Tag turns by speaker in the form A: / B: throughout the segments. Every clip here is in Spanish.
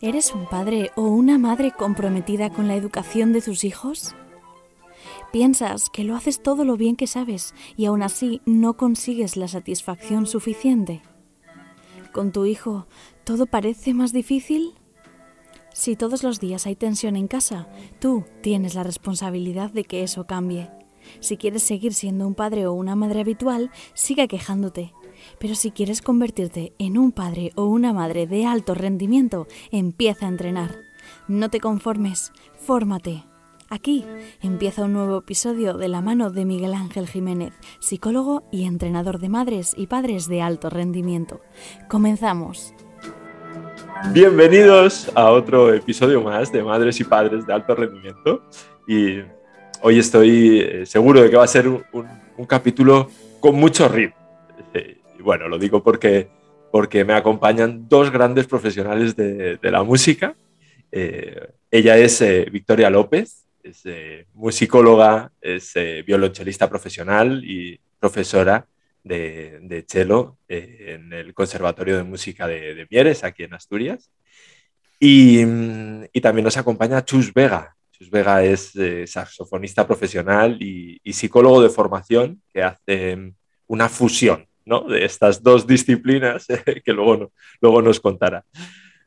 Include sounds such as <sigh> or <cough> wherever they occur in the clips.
A: ¿Eres un padre o una madre comprometida con la educación de tus hijos? Piensas que lo haces todo lo bien que sabes y aún así no consigues la satisfacción suficiente. ¿Con tu hijo todo parece más difícil? Si todos los días hay tensión en casa, tú tienes la responsabilidad de que eso cambie. Si quieres seguir siendo un padre o una madre habitual, siga quejándote. Pero si quieres convertirte en un padre o una madre de alto rendimiento, empieza a entrenar. No te conformes, fórmate. Aquí empieza un nuevo episodio de la mano de Miguel Ángel Jiménez, psicólogo y entrenador de madres y padres de alto rendimiento. Comenzamos.
B: Bienvenidos a otro episodio más de Madres y Padres de Alto Rendimiento. Y hoy estoy eh, seguro de que va a ser un, capítulo con mucho ritmo. Eh, y bueno, lo digo porque, porque me acompañan dos grandes profesionales de, la música. Eh, ella es Victoria López, es eh, musicóloga, es eh, violonchelista profesional y profesora de, de cello eh, en el Conservatorio de Música de, Mieres, aquí en Asturias. Y, mm, también nos acompaña Chus Vega. Chus Vega es saxofonista profesional y, psicólogo de formación que hace una fusión ¿no? de estas dos disciplinas <laughs> que luego, luego nos contará.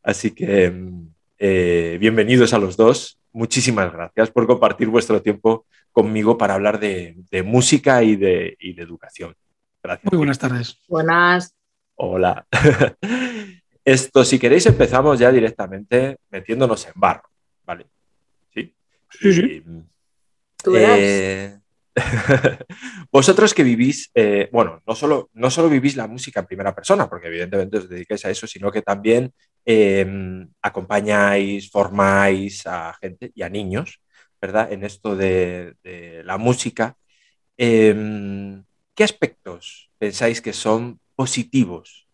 B: Así que mm, bienvenidos a los dos muchísimas gracias por compartir vuestro tiempo conmigo para hablar de, música y de, educación.
C: Gracias. Muy buenas tardes.
D: Buenas.
B: Hola. <laughs> Esto, si queréis, empezamos ya directamente metiéndonos en barro, ¿vale? Sí.
C: Sí, sí.
B: Eh, <laughs> Vosotros que vivís, eh, bueno, no solo, no solo vivís la música en primera persona, porque evidentemente os dedicáis a eso, sino que también em, acompañáis, formáis a gente y a niños, ¿verdad? En esto de, la música. Em, ¿Qué aspectos pensáis que son positivos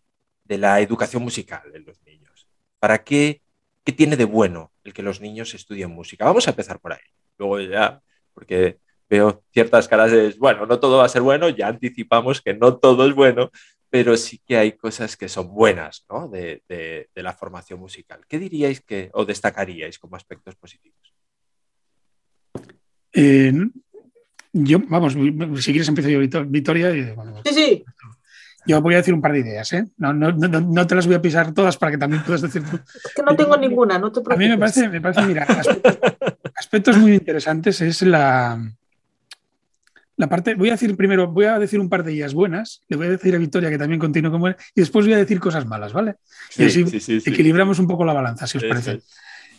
B: de la educación musical en los niños? ¿Para qué, qué tiene de bueno el que los niños estudien música? Vamos a empezar por ahí. Luego ya, porque veo ciertas caras de, bueno, no todo va a ser bueno, ya anticipamos que no todo es bueno, pero sí que hay cosas que son buenas ¿no? de, de, la formación musical. ¿Qué diríais que o destacaríais como aspectos positivos?
C: Eh, yo, vamos, si quieres empiezo yo, Victoria.
D: sí, sí.
C: Yo voy a decir un par de ideas, ¿eh? No, no, no, no, te las voy a pisar todas para que también puedas decir tú.
D: Es que no tengo ninguna, no te preocupes.
C: A mí me parece, me parece mira, aspectos muy interesantes es la, la parte, voy a decir primero, voy a decir un par de ellas buenas, le voy a decir a Victoria que también continúe con buena, y después voy a decir cosas malas, ¿vale? y así equilibramos un poco la balanza, si os parece.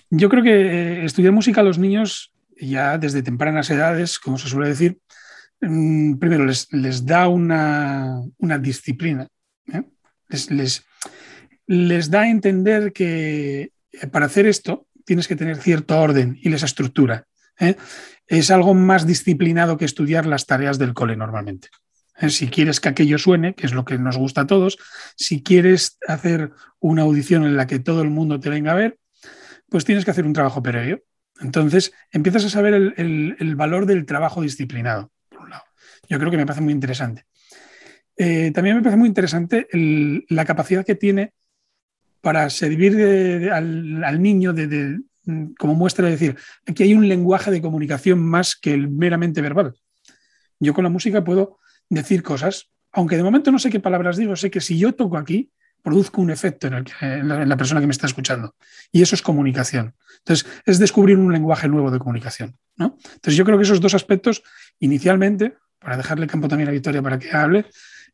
C: Yo creo que eh, estudiar música a los niños ya desde tempranas edades, como se suele decir, mm, primero les, les, da una, disciplina, ¿eh? les, les, da a entender que eh, para hacer esto tienes que tener cierto orden y les estructura. ¿eh? Es algo más disciplinado que estudiar las tareas del cole normalmente. ¿Eh? Si quieres que aquello suene, que es lo que nos gusta a todos, si quieres hacer una audición en la que todo el mundo te venga a ver, pues tienes que hacer un trabajo previo. Entonces empiezas a saber el, valor del trabajo disciplinado, por un lado. Yo creo que me parece muy interesante. Eh, también me parece muy interesante la capacidad que tiene para servir al, niño de, como muestra de decir, aquí hay un lenguaje de comunicación más que el meramente verbal. Yo con la música puedo decir cosas, aunque de momento no sé qué palabras digo, sé que si yo toco aquí, produzco un efecto en, la, persona que me está escuchando. Y eso es comunicación. Entonces, es descubrir un lenguaje nuevo de comunicación. ¿no? Entonces, yo creo que esos dos aspectos, inicialmente, para dejarle campo también a Victoria para que hable,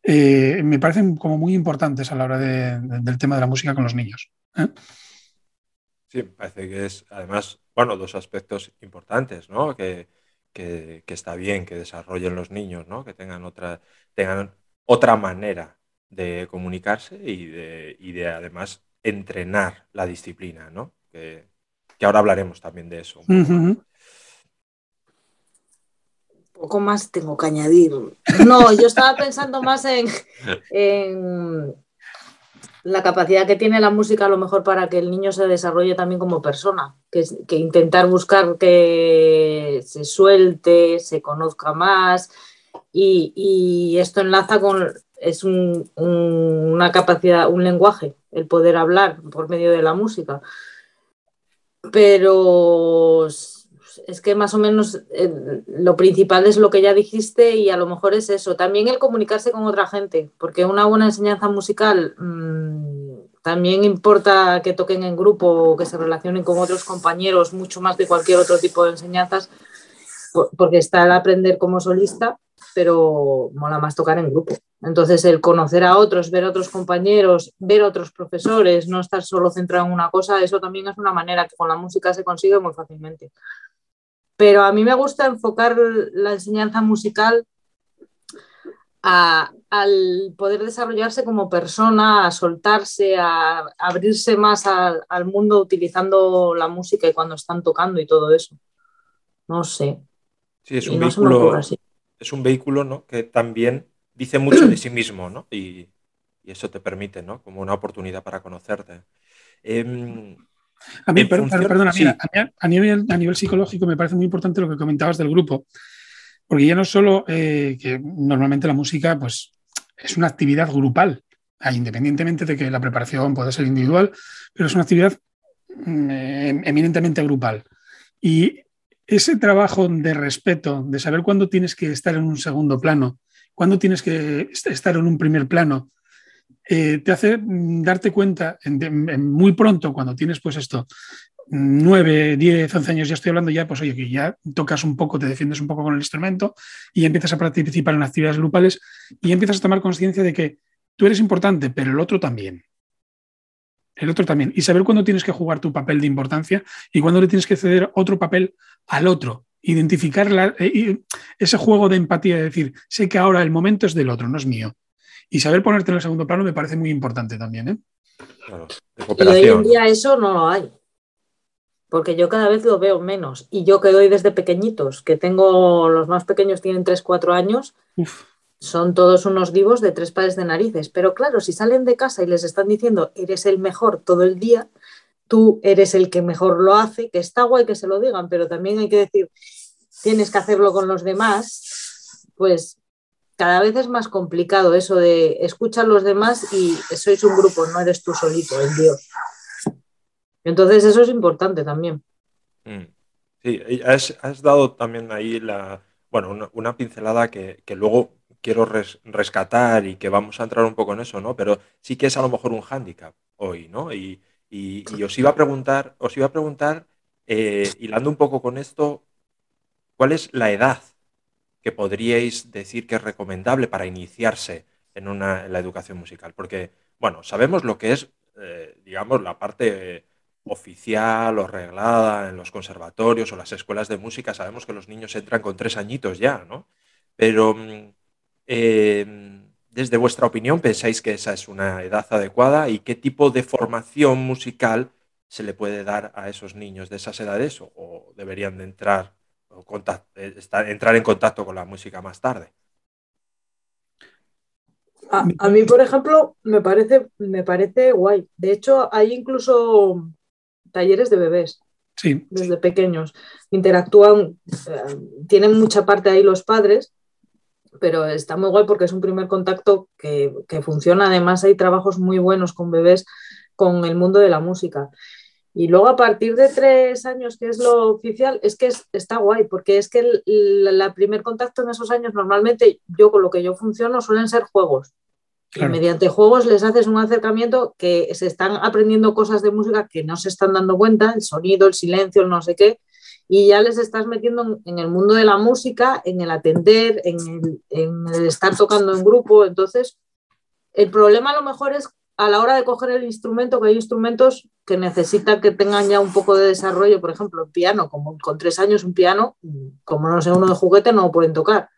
C: eh, me parecen como muy importantes a la hora del tema de la música con los niños. ¿eh?
B: Sí, parece que es además, bueno, dos aspectos importantes, ¿no? Que, está bien que desarrollen los niños, ¿no? Que tengan otra, tengan otra manera de comunicarse y de, de además entrenar la disciplina, ¿no? Que, ahora hablaremos también de eso.
D: Un poco más tengo que añadir. No, yo estaba pensando más en la capacidad que tiene la música a lo mejor para que el niño se desarrolle también como persona, que, que intentar buscar que se suelte, se conozca más y, esto enlaza con es una capacidad, un lenguaje, el poder hablar por medio de la música. Pero es que más o menos eh, lo principal es lo que ya dijiste y a lo mejor es eso. También el comunicarse con otra gente, porque una buena enseñanza musical mm, también importa que toquen en grupo o que se relacionen con otros compañeros mucho más de cualquier otro tipo de enseñanzas, porque está el aprender como solista, pero mola más tocar en grupo. Entonces, el conocer a otros, ver a otros compañeros, ver a otros profesores, no estar solo centrado en una cosa, eso también es una manera que con la música se consigue muy fácilmente. Pero a mí me gusta enfocar la enseñanza musical al poder desarrollarse como persona, a soltarse, a, abrirse más al mundo utilizando la música y cuando están tocando y todo eso. No sé.
B: Sí, es un vehículo, es un vehículo ¿no? que también dice mucho de sí mismo, ¿no? Y, eso te permite, ¿no? Como una oportunidad para conocerte. Em,
C: a mí, perdona, a, nivel, a nivel psicológico me parece muy importante lo que comentabas del grupo, porque ya no solo eh, que normalmente la música pues, es una actividad grupal, ah, independientemente de que la preparación pueda ser individual, pero es una actividad mm, em, eminentemente grupal. Y ese trabajo de respeto, de saber cuándo tienes que estar en un segundo plano, cuándo tienes que estar en un primer plano, eh, te hace mm, darte cuenta muy pronto cuando tienes pues esto, 9, 10, 11 años, ya estoy hablando ya, pues oye, que ya tocas un poco, te defiendes un poco con el instrumento y empiezas a participar en actividades grupales y empiezas a tomar conciencia de que tú eres importante, pero el otro también. El otro también. Y saber cuándo tienes que jugar tu papel de importancia y cuándo le tienes que ceder otro papel al otro. Identificar eh, ese juego de empatía, de decir, sé que ahora el momento es del otro, no es mío. Y saber ponerte en el segundo plano me parece muy importante también. ¿eh?
D: y hoy en día eso no lo hay. Porque yo cada vez lo veo menos. Y yo que doy desde pequeñitos, que tengo, los más pequeños tienen 3, 4 años, son todos unos divos de tres pares de narices. Pero claro, si salen de casa y les están diciendo, eres el mejor todo el día, tú eres el que mejor lo hace, que está guay que se lo digan, pero también hay que decir, tienes que hacerlo con los demás, pues cada vez es más complicado eso de escuchar a los demás y sois un grupo, no eres tú solito, el Dios. Entonces eso es importante también.
B: Mm. Sí, has, dado también ahí la, bueno, una, pincelada que, luego quiero rescatar y que vamos a entrar un poco en eso, ¿no? Pero sí que es a lo mejor un hándicap hoy, ¿no? Y, os iba a preguntar, os iba a preguntar, eh, hilando un poco con esto, ¿cuál es la edad que podríais decir que es recomendable para iniciarse en, la educación musical? Porque, bueno, sabemos lo que es, eh, digamos, la parte oficial o reglada en los conservatorios o las escuelas de música. Sabemos que los niños entran con tres añitos ya, ¿no? Pero, mm, em, desde vuestra opinión, ¿pensáis que esa es una edad adecuada y qué tipo de formación musical se le puede dar a esos niños de esas edades o deberían de entrar eh, entrar en contacto con la música más tarde.
D: A, mí, por ejemplo, me parece, me parece guay. De hecho, hay incluso talleres de bebés.
C: Sí.
D: Desde pequeños. Interactúan, eh, tienen mucha parte ahí los padres, pero está muy guay porque es un primer contacto que, que funciona. Además, hay trabajos muy buenos con bebés con el mundo de la música. Y luego a partir de tres años, que es lo oficial, es que está guay, porque es que el, primer contacto en esos años, normalmente yo con lo que yo funciono, suelen ser juegos. Y mediante juegos les haces un acercamiento que se están aprendiendo cosas de música que no se están dando cuenta, el sonido, el silencio, el no sé qué, y ya les estás metiendo en, el mundo de la música, en el atender, en en el estar tocando en grupo. Entonces, el problema a lo mejor es a la hora de coger el instrumento, que hay instrumentos que necesitan que tengan ya un poco de desarrollo, por ejemplo, el piano, como con tres años un piano, como no sé, uno de juguete no lo pueden tocar.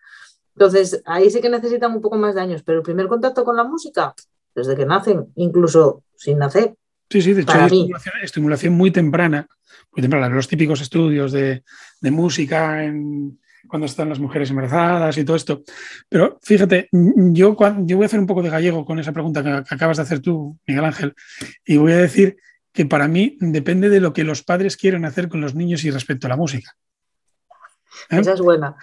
D: Entonces, ahí sí que necesitan un poco más de años, pero el primer contacto con la música, desde que nacen, incluso sin nacer.
C: Sí, sí, de hecho, hay estimulación, muy temprana, muy temprana, los típicos estudios de, de música en, cuando están las mujeres embarazadas y todo esto. Pero fíjate, yo, yo voy a hacer un poco de gallego con esa pregunta que, acabas de hacer tú, Miguel Ángel, y voy a decir que para mí depende de lo que los padres quieren hacer con los niños y respecto a la música.
D: ¿Eh? Esa es buena.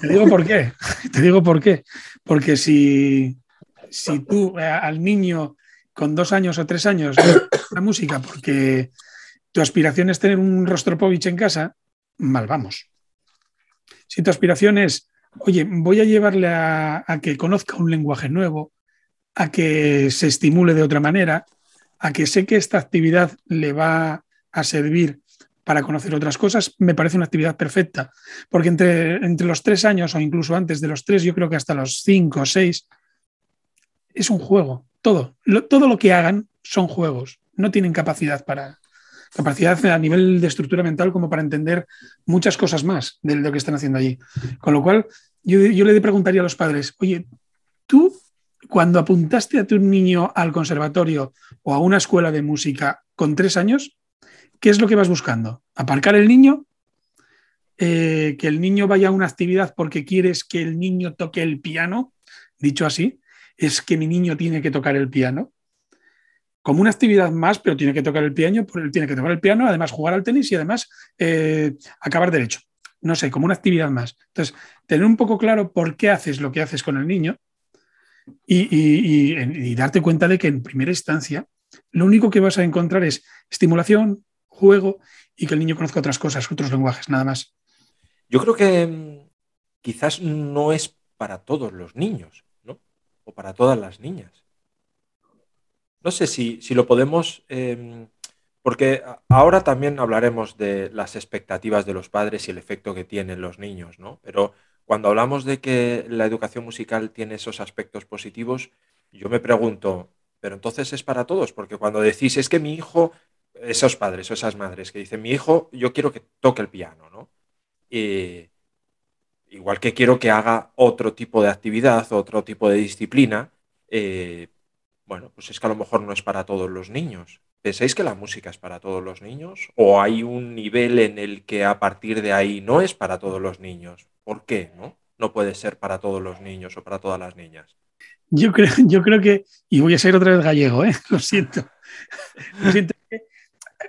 C: Te digo por qué. Te digo por qué. Porque si si tú eh, al niño con dos años o tres años la música porque tu aspiración es tener un Rostropovich en casa, mal vamos. Si tu aspiración es, oye, voy a llevarle a, que conozca un lenguaje nuevo, a que se estimule de otra manera, a que sé que esta actividad le va a servir para conocer otras cosas, me parece una actividad perfecta. Porque entre, entre los tres años o incluso antes de los tres, yo creo que hasta los cinco o seis, es un juego. Todo. todo lo que hagan son juegos. No tienen capacidad para, capacidad a nivel de estructura mental como para entender muchas cosas más de lo que están haciendo allí. Con lo cual, yo, yo le preguntaría a los padres, oye, tú cuando apuntaste a tu niño al conservatorio o a una escuela de música con tres años, ¿qué es lo que vas buscando? ¿Aparcar el niño? Eh, ¿Que el niño vaya a una actividad porque quieres que el niño toque el piano? Dicho así, es que mi niño tiene que tocar el piano como una actividad más, pero tiene que tocar el piano, tiene que tocar el piano, además jugar al tenis y además eh, acabar derecho. No sé, como una actividad más. Entonces, tener un poco claro por qué haces lo que haces con el niño y, darte cuenta de que en primera instancia lo único que vas a encontrar es estimulación, juego y que el niño conozca otras cosas, otros lenguajes, nada más.
B: Yo creo que mm, quizás no es para todos los niños, ¿no? O para todas las niñas. No sé si, lo podemos, em, porque ahora también hablaremos de las expectativas de los padres y el efecto que tienen los niños, ¿no? Pero cuando hablamos de que la educación musical tiene esos aspectos positivos, yo me pregunto, pero entonces es para todos, porque cuando decís, es que mi hijo, esos padres o esas madres que dicen, mi hijo, yo quiero que toque el piano, ¿no? igual que quiero que haga otro tipo de actividad, otro tipo de disciplina, eh, bueno, pues es que a lo mejor no es para todos los niños. ¿Pensáis que la música es para todos los niños? ¿O hay un nivel en el que a partir de ahí no es para todos los niños? ¿Por qué no? No puede ser para todos los niños o para todas las niñas.
C: Yo creo, <laughs> yo creo que, y voy a ser otra vez gallego, ¿eh? <laughs> lo siento. Lo siento. Eh,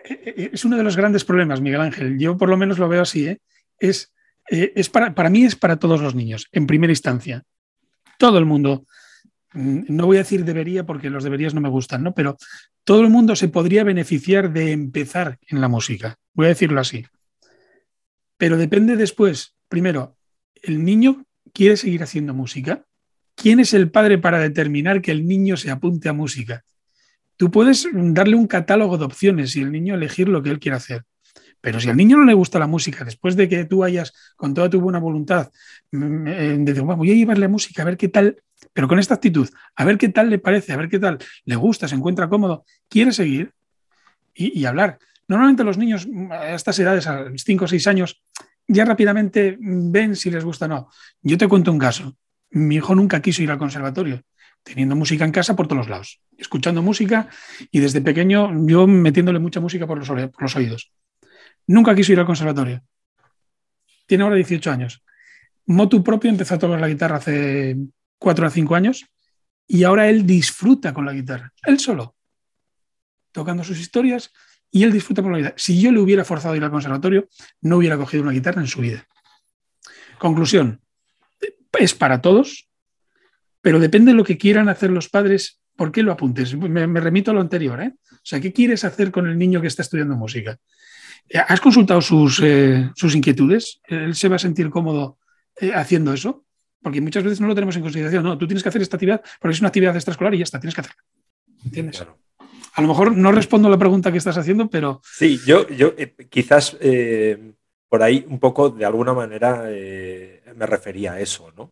C: eh, es uno de los grandes problemas, Miguel Ángel. Yo por lo menos lo veo así. ¿eh? Es, es para, para mí es para todos los niños, en primera instancia. Todo el mundo no voy a decir debería porque los deberías no me gustan, ¿no? Pero todo el mundo se podría beneficiar de empezar en la música, voy a decirlo así. Pero depende después, primero, ¿el niño quiere seguir haciendo música? ¿Quién es el padre para determinar que el niño se apunte a música? Tú puedes darle un catálogo de opciones y el niño elegir lo que él quiere hacer. Pero si al niño no le gusta la música, después de que tú hayas, con toda tu buena voluntad, mm, eh, de voy a llevarle música, a ver qué tal, pero con esta actitud, a ver qué tal le parece, a ver qué tal le gusta, se encuentra cómodo, quiere seguir y, hablar. Normalmente los niños mm, a estas edades, a los 5 o 6 años, ya rápidamente ven si les gusta o no. Yo te cuento un caso. Mi hijo nunca quiso ir al conservatorio, teniendo música en casa por todos los lados, escuchando música y desde pequeño yo metiéndole mucha música por los oídos. Nunca quiso ir al conservatorio. Tiene ahora 18 años. Motu propio empezó a tocar la guitarra hace 4 a 5 años y ahora él disfruta con la guitarra. Él solo. Tocando sus historias y él disfruta con la guitarra. Si yo le hubiera forzado a ir al conservatorio, no hubiera cogido una guitarra en su vida. Conclusión. Es para todos, pero depende de lo que quieran hacer los padres, ¿por qué lo apuntes? Me, remito a lo anterior. ¿eh? O sea, ¿qué quieres hacer con el niño que está estudiando música? ¿Has consultado sus, eh, sus inquietudes? ¿Él se va a sentir cómodo eh, haciendo eso? Porque muchas veces no lo tenemos en consideración. No, tú tienes que hacer esta actividad porque es una actividad extraescolar y ya está, tienes que hacerla. ¿Entiendes? A lo mejor no respondo a la pregunta que estás haciendo, pero.
B: Sí, yo, yo quizás por ahí un poco, de alguna manera, me refería a eso, ¿no?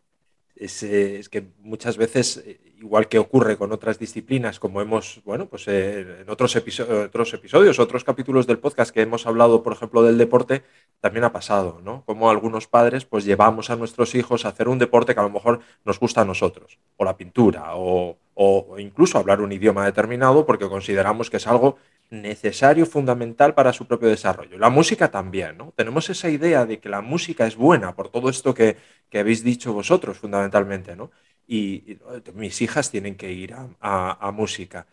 B: Es que muchas veces igual que ocurre con otras disciplinas, como hemos, bueno, pues eh, en otros, otros episodios, otros capítulos del podcast que hemos hablado, por ejemplo, del deporte, también ha pasado, ¿no? Como algunos padres, pues llevamos a nuestros hijos a hacer un deporte que a lo mejor nos gusta a nosotros, o la pintura, o, o incluso hablar un idioma determinado, porque consideramos que es algo necesario, fundamental para su propio desarrollo. La música también, ¿no? Tenemos esa idea de que la música es buena por todo esto que, que habéis dicho vosotros, fundamentalmente, ¿no? y, mis hijas tienen que ir a, música.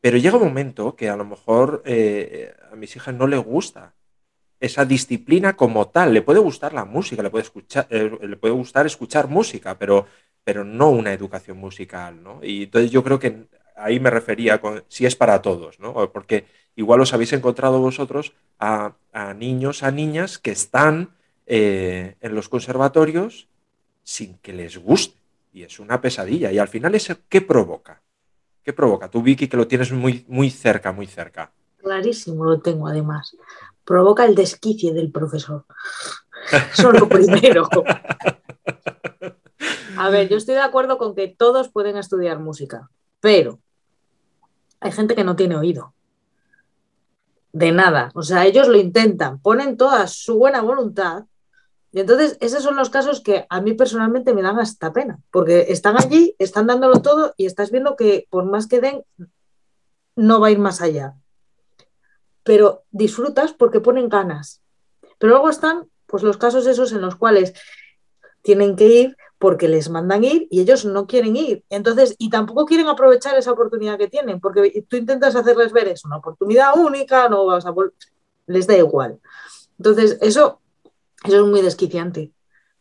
B: Pero llega un momento que a lo mejor eh, a mis hijas no les gusta esa disciplina como tal. Le puede gustar la música, le puede, escuchar, eh, le puede gustar escuchar música, pero pero no una educación musical, ¿no? Y entonces yo creo que ahí me refería con si es para todos, ¿no? Porque igual os habéis encontrado vosotros a, niños, a niñas que están eh, en los conservatorios sin que les guste. Y es una pesadilla. Y al final, ¿eso qué provoca? ¿Qué provoca? Tú, Vicky, que lo tienes muy, muy cerca, muy cerca.
D: Clarísimo lo tengo, además. Provoca el desquicie del profesor. <laughs> Eso lo primero. A ver, yo estoy de acuerdo con que todos pueden estudiar música, pero hay gente que no tiene oído. De nada. O sea, ellos lo intentan, ponen toda su buena voluntad. Y entonces, esos son los casos que a mí personalmente me dan hasta pena, porque están allí, están dándolo todo y estás viendo que por más que den, no va a ir más allá. Pero disfrutas porque ponen ganas. Pero luego están pues los casos esos en los cuales tienen que ir porque les mandan ir y ellos no quieren ir. Entonces, y tampoco quieren aprovechar esa oportunidad que tienen, porque tú intentas hacerles ver es una oportunidad única, no vas a les da igual. Entonces, eso, eso es muy desquiciante.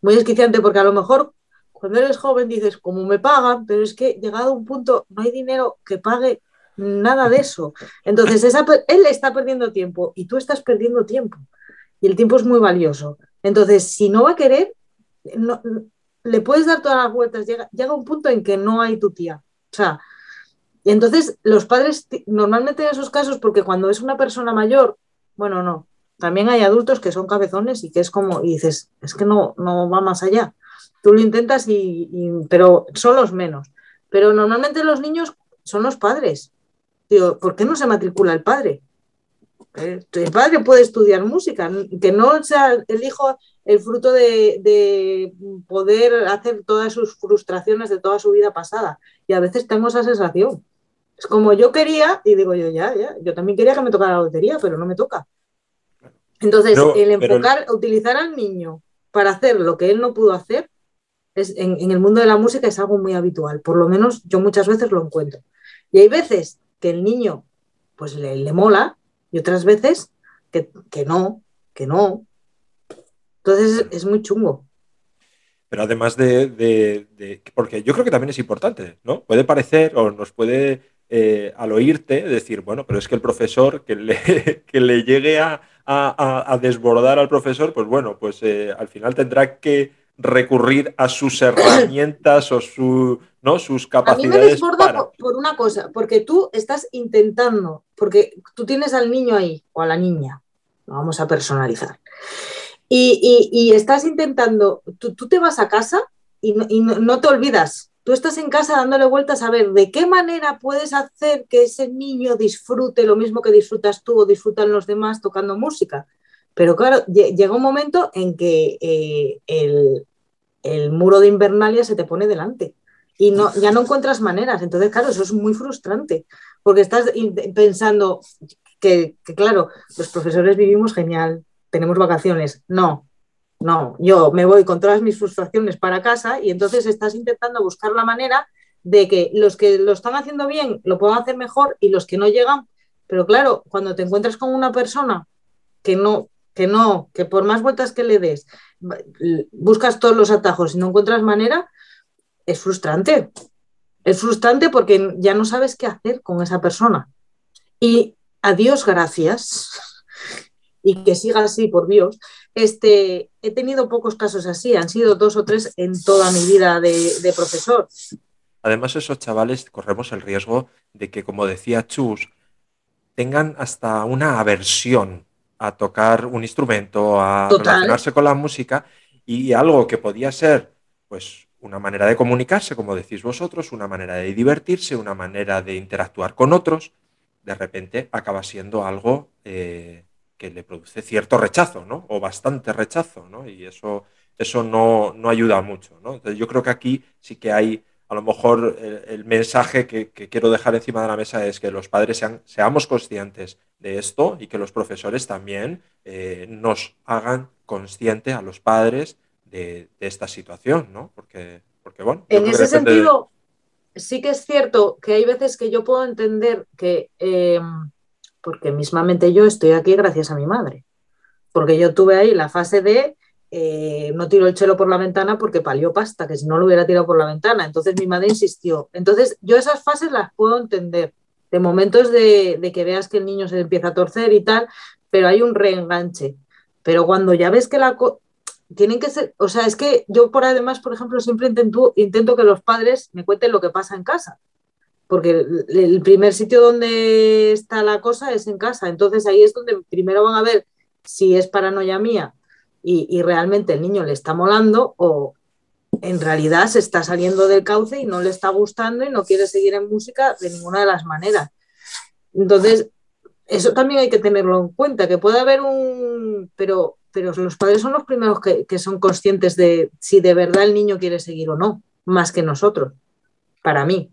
D: Muy desquiciante porque a lo mejor cuando eres joven dices, como me pagan, pero es que llegado a un punto no hay dinero que pague nada de eso. Entonces, esa, él está perdiendo tiempo y tú estás perdiendo tiempo. Y el tiempo es muy valioso. Entonces, si no va a querer, no, le puedes dar todas las vueltas, llega, llega un punto en que no hay tu tía. O sea, y entonces los padres normalmente en esos casos, porque cuando es una persona mayor, bueno, no, también hay adultos que son cabezones y que es como, y dices, es que no, no va más allá. Tú lo intentas, y, pero son los menos. Pero normalmente los niños son los padres. Digo, ¿por qué no se matricula el padre? Eh, el padre puede estudiar música, que no sea el hijo el fruto de, poder hacer todas sus frustraciones de toda su vida pasada. Y a veces tengo esa sensación. Es como yo quería, y digo yo, ya, ya, yo también quería que me tocara la lotería, pero no me toca. Entonces, el enfocar, utilizar al niño para hacer lo que él no pudo hacer, es, en, el mundo de la música es algo muy habitual. Por lo menos yo muchas veces lo encuentro. Y hay veces que el niño pues le, le mola y otras veces que, que no, que no, entonces es muy chungo.
B: Pero además de, Porque yo creo que también es importante, ¿no? Puede parecer o nos puede, eh, al oírte, decir, bueno, pero es que el profesor que le, <laughs> que le llegue a, desbordar al profesor, pues bueno, pues eh, al final tendrá que recurrir a sus <coughs> herramientas o su, ¿no? sus capacidades. A mí me
D: desborda por, una cosa, porque tú estás intentando, porque tú tienes al niño ahí o a la niña, lo vamos a personalizar. Y, estás intentando, tú, te vas a casa y, no, te olvidas. Tú estás en casa dándole vueltas a ver de qué manera puedes hacer que ese niño disfrute lo mismo que disfrutas tú o disfrutan los demás tocando música. Pero claro, llega un momento en que eh, el, muro de Invernalia se te pone delante y no, ya no encuentras maneras. Entonces, claro, eso es muy frustrante porque estás pensando que, que, claro, los profesores vivimos genial, tenemos vacaciones. No, no, yo me voy con todas mis frustraciones para casa y entonces estás intentando buscar la manera de que los que lo están haciendo bien lo puedan hacer mejor y los que no llegan. Pero claro, cuando te encuentras con una persona que no, que no, que por más vueltas que le des, buscas todos los atajos y no encuentras manera, es frustrante. Es frustrante porque ya no sabes qué hacer con esa persona. Y adiós, gracias <laughs> y que siga así, por Dios. Este, he tenido pocos casos así, han sido dos o tres en toda mi vida de, profesor.
B: Además, esos chavales corremos el riesgo de que, como decía Chus, tengan hasta una aversión a tocar un instrumento, a relacionarse con la música y algo que podía ser, pues, una manera de comunicarse, como decís vosotros, una manera de divertirse, una manera de interactuar con otros, de repente acaba siendo algo eh, que le produce cierto rechazo, ¿no? O bastante rechazo, ¿no? Y eso, eso no, ayuda mucho, ¿no? Entonces yo creo que aquí sí que hay, a lo mejor el, mensaje que, quiero dejar encima de la mesa es que los padres seamos conscientes de esto y que los profesores también eh, nos hagan consciente a los padres de, esta situación, ¿no? Porque, porque bueno.
D: En ese sentido, sí que es cierto que hay veces que yo puedo entender que... Eh, porque mismamente yo estoy aquí gracias a mi madre, porque yo tuve ahí la fase de eh, no tiró el chelo por la ventana porque palió pasta, que si no lo hubiera tirado por la ventana. Entonces mi madre insistió. Entonces yo esas fases las puedo entender, de momentos de, de que veas que el niño se empieza a torcer y tal, pero hay un reenganche. Pero cuando ya ves que la... Tienen que ser, o sea, es que yo por además, por ejemplo, siempre intento, intento que los padres me cuenten lo que pasa en casa porque el primer sitio donde está la cosa es en casa. Entonces ahí es donde primero van a ver si es paranoia mía y, realmente el niño le está molando o en realidad se está saliendo del cauce y no le está gustando y no quiere seguir en música de ninguna de las maneras. Entonces, eso también hay que tenerlo en cuenta, que puede haber un... Pero, pero los padres son los primeros que, que son conscientes de si de verdad el niño quiere seguir o no, más que nosotros, para mí.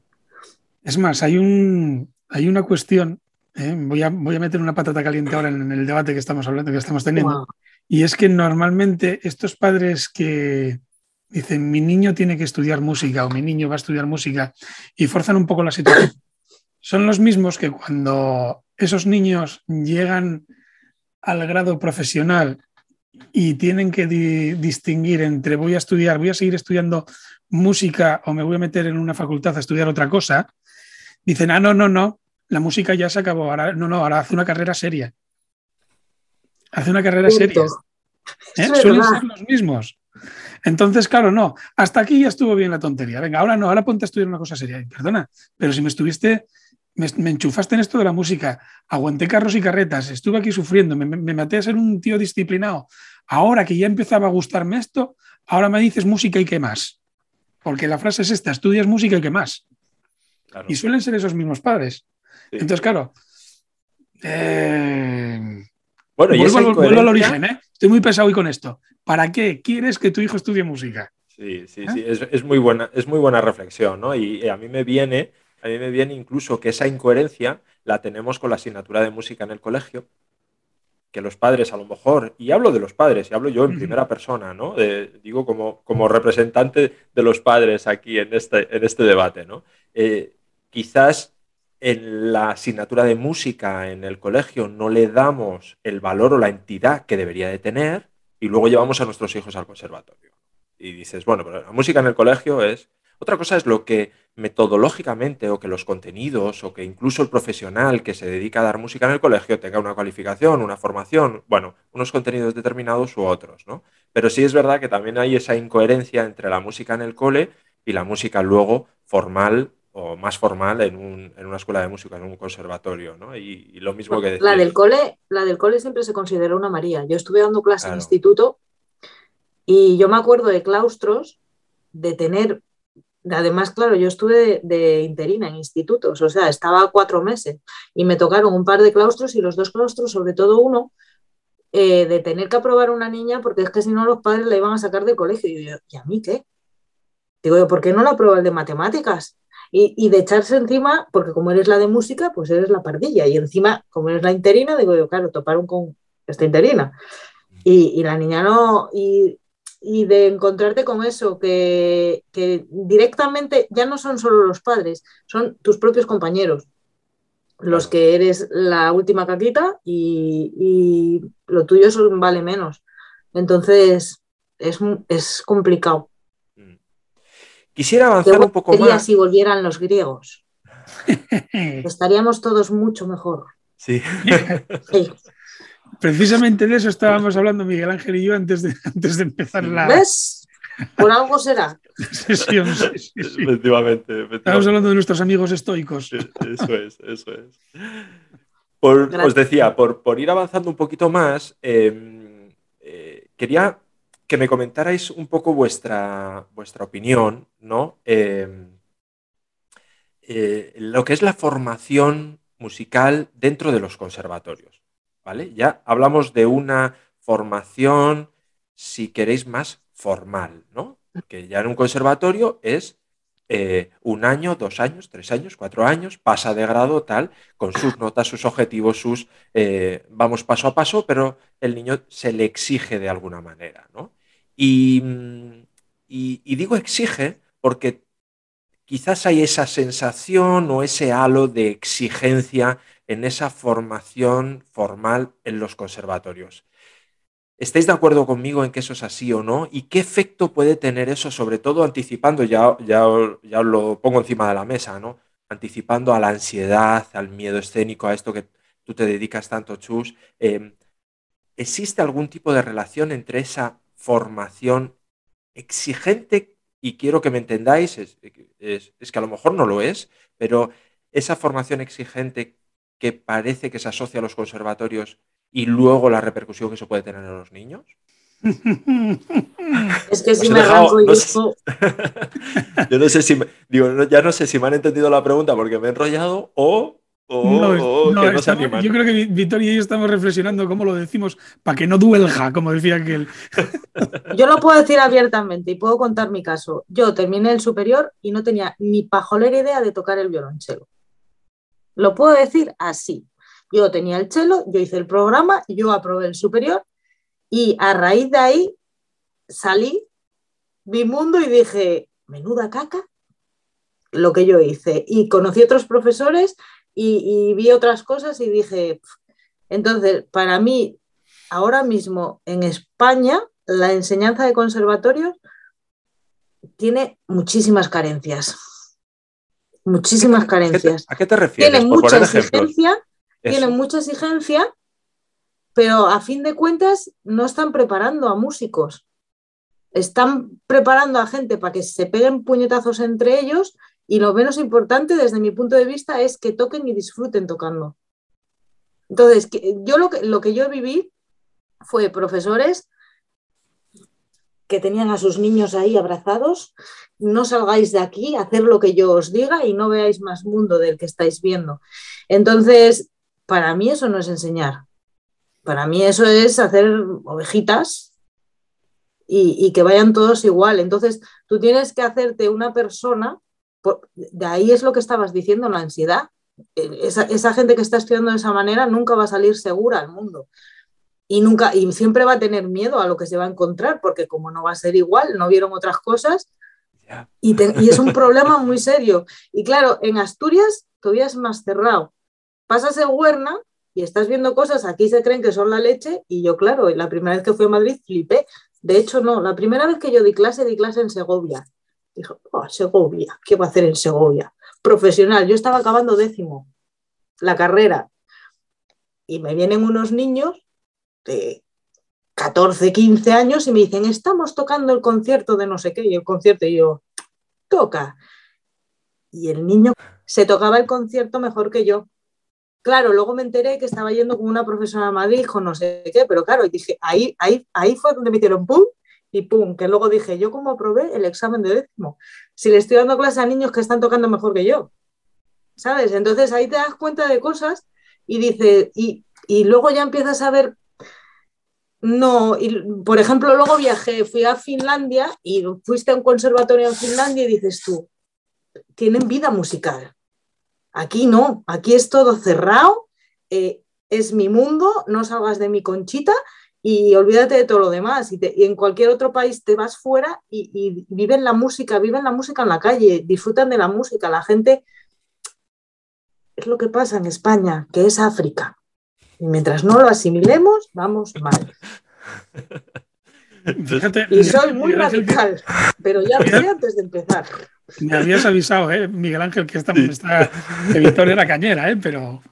C: Es más, hay, un, hay una cuestión, ¿eh? voy, a, voy, a, meter una patata caliente ahora en el debate que estamos hablando, que estamos teniendo, y es que normalmente estos padres que dicen mi niño tiene que estudiar música o mi niño va a estudiar música y forzan un poco la situación, son los mismos que cuando esos niños llegan al grado profesional y tienen que distinguir entre voy a estudiar, voy a seguir estudiando música o me voy a meter en una facultad a estudiar otra cosa, dicen, ah, no, no, no, la música ya se acabó, ahora no, no, ahora hace una carrera seria. Hace una carrera seria. ¿Eh? Suelen ser los mismos. Entonces, claro, no, hasta aquí ya estuvo bien la tontería. Venga, ahora no, ahora ponte a estudiar una cosa seria. Perdona, pero si me estuviste, me, enchufaste en esto de la música, aguanté carros y carretas, estuve aquí sufriendo, me, me maté a ser un tío disciplinado. Ahora que ya empezaba a gustarme esto, ahora me dices música y qué más. Porque la frase es esta, estudias música y qué más. Y suelen ser esos mismos padres. Entonces, claro. Eh, bueno, y vuelvo, al origen, ¿eh? Estoy muy pesado hoy con esto. ¿Para qué quieres que tu hijo estudie música?
B: Sí, sí, ¿Eh? sí. Es, muy buena, es muy buena reflexión, ¿no? Y, a mí me viene, a mí me viene incluso que esa incoherencia la tenemos con la asignatura de música en el colegio. Que los padres, a lo mejor, y hablo de los padres, y hablo yo en primera persona, ¿no? digo como, como representante de los padres aquí en este, en este debate, ¿no? quizás en la asignatura de música en el colegio no le damos el valor o la entidad que debería de tener y luego llevamos a nuestros hijos al conservatorio. Y dices, bueno, pero la música en el colegio es... Otra cosa es lo que metodológicamente o que los contenidos o que incluso el profesional que se dedica a dar música en el colegio tenga una cualificación, una formación, bueno, unos contenidos determinados u otros, ¿no? Pero sí es verdad que también hay esa incoherencia entre la música en el cole y la música luego formal o más formal en, un, en, una escuela de música, en un conservatorio, ¿no? Y, lo mismo que
D: La del, cole, la del cole siempre se considera una María. Yo estuve dando clase en instituto y yo me acuerdo de claustros, de tener, además, claro, yo estuve de, interina en institutos, o sea, estaba cuatro meses y me tocaron un par de claustros y los dos claustros, sobre todo uno, eh, de tener que aprobar una niña porque es que si no los padres la iban a sacar del colegio. Y yo, ¿y a mí qué? Digo yo, ¿por qué no la aprueba el de matemáticas? Y, de echarse encima, porque como eres la de música, pues eres la pardilla. Y encima, como eres la interina, digo yo, claro, toparon con esta interina. Y, la niña no. Y, de encontrarte con eso, que, directamente ya no son solo los padres, son tus propios compañeros los que eres la última caquita y, lo tuyo vale menos. Entonces, es, es complicado.
B: Quisiera avanzar un poco más.
D: si volvieran los griegos? <laughs> Estaríamos todos mucho mejor.
B: Sí.
C: Precisamente de eso estábamos hablando Miguel Ángel y yo antes de, <laughs> antes de empezar la.
D: ¿Ves? Por algo será. <laughs>
C: Sesión,
B: Efectivamente,
C: Estamos hablando de nuestros amigos estoicos.
B: Eso es, eso es. os decía, por, por, ir avanzando un poquito más, em, eh, quería que me comentarais un poco vuestra, vuestra opinión, ¿no? Em, eh, lo que es la formación musical dentro de los conservatorios, ¿vale? Ya hablamos de una formación, si queréis, más formal, ¿no? Que ya en un conservatorio es eh, un año, dos años, tres años, cuatro años, pasa de grado tal, con sus notas, sus objetivos, sus... Eh, vamos paso a paso, pero el niño se le exige de alguna manera, ¿no? Mm, y, digo exige porque quizás hay esa sensación o ese halo de exigencia en esa formación formal en los conservatorios. ¿Estáis de acuerdo conmigo en que eso es así o no? ¿Y qué efecto puede tener eso, sobre todo anticipando, ya, ya, ya lo pongo encima de la mesa, ¿no? Anticipando a la ansiedad, al miedo escénico, a esto que tú te dedicas tanto, Chus. Em, ¿Existe algún tipo de relación entre esa formación exigente, y quiero que me entendáis, es, es que a lo mejor no lo es, pero esa formación exigente que parece que se asocia a los conservatorios y luego la repercusión que eso puede tener en los niños? <laughs>
D: Es que si me arranco
B: no <laughs> yo no sé si digo, ya no sé si me han entendido la pregunta porque me he enrollado o, o, que no se animan.
C: Yo creo que Victoria y yo estamos reflexionando cómo lo decimos para que no duelga, como decía aquel.
D: Yo lo puedo decir abiertamente y puedo contar mi caso. Yo terminé el superior y no tenía ni pajolera idea de tocar el violonchelo. Lo puedo decir así. Yo tenía el chelo, yo hice el programa, yo aprobé el superior y a raíz de ahí salí, vi mundo y dije, menuda caca, lo que yo hice. Y conocí otros profesores y, vi otras cosas y dije, entonces, para mí, ahora mismo en España, la enseñanza de conservatorios tiene muchísimas carencias. Muchísimas carencias.
B: ¿A qué te refieres?
D: Tiene mucha exigencia, tienen mucha exigencia, pero a fin de cuentas no están preparando a músicos. Están preparando a gente para que se peguen puñetazos entre ellos y lo menos importante desde mi punto de vista es que toquen y disfruten tocando. Entonces, yo lo que, lo que yo viví fue profesores que tenían a sus niños ahí abrazados, no salgáis de aquí, hacer lo que yo os diga y no veáis más mundo del que estáis viendo. Entonces, para mí eso no es enseñar. Para mí eso es hacer ovejitas y, que vayan todos igual. Entonces, tú tienes que hacerte una persona, de ahí es lo que estabas diciendo, la ansiedad. Esa, esa, gente que está estudiando de esa manera nunca va a salir segura al mundo. Y, nunca, y siempre va a tener miedo a lo que se va a encontrar, porque como no va a ser igual, no vieron otras cosas, y, es un problema muy serio. Y claro, en Asturias todavía es más cerrado pasas el Huerna y estás viendo cosas, aquí se creen que son la leche y yo, claro, la primera vez que fui a Madrid flipé. De hecho, no, la primera vez que yo di clase, di clase en Segovia. Dijo, oh, Segovia, ¿qué va a hacer en Segovia? Profesional, yo estaba acabando décimo la carrera y me vienen unos niños de 14, 15 años y me dicen, estamos tocando el concierto de no sé qué, y el concierto y yo, toca. Y el niño se tocaba el concierto mejor que yo. Claro, luego me enteré que estaba yendo con una profesora de Madrid, o no sé qué, pero claro, dije, ahí, ahí, ahí fue donde me hicieron pum y pum, que luego dije, yo cómo aprobé el examen de décimo, si le estoy dando clase a niños que están tocando mejor que yo, ¿sabes? Entonces ahí te das cuenta de cosas y dices, y, y luego ya empiezas a ver, no, y, por ejemplo, luego viajé, fui a Finlandia y fuiste a un conservatorio en Finlandia y dices tú, tienen vida musical Aquí no, aquí es todo cerrado, eh, es mi mundo, no salgas de mi conchita y olvídate de todo lo demás. Y, en cualquier otro país te vas fuera y, viven la música, viven la música en la calle, disfrutan de la música. La gente es lo que pasa en España, que es África. Y mientras no lo asimilemos, vamos mal. y soy muy radical, pero ya lo antes de empezar.
C: Me habías avisado, ¿eh? Miguel Ángel, que esta, Victoria era cañera, ¿eh? pero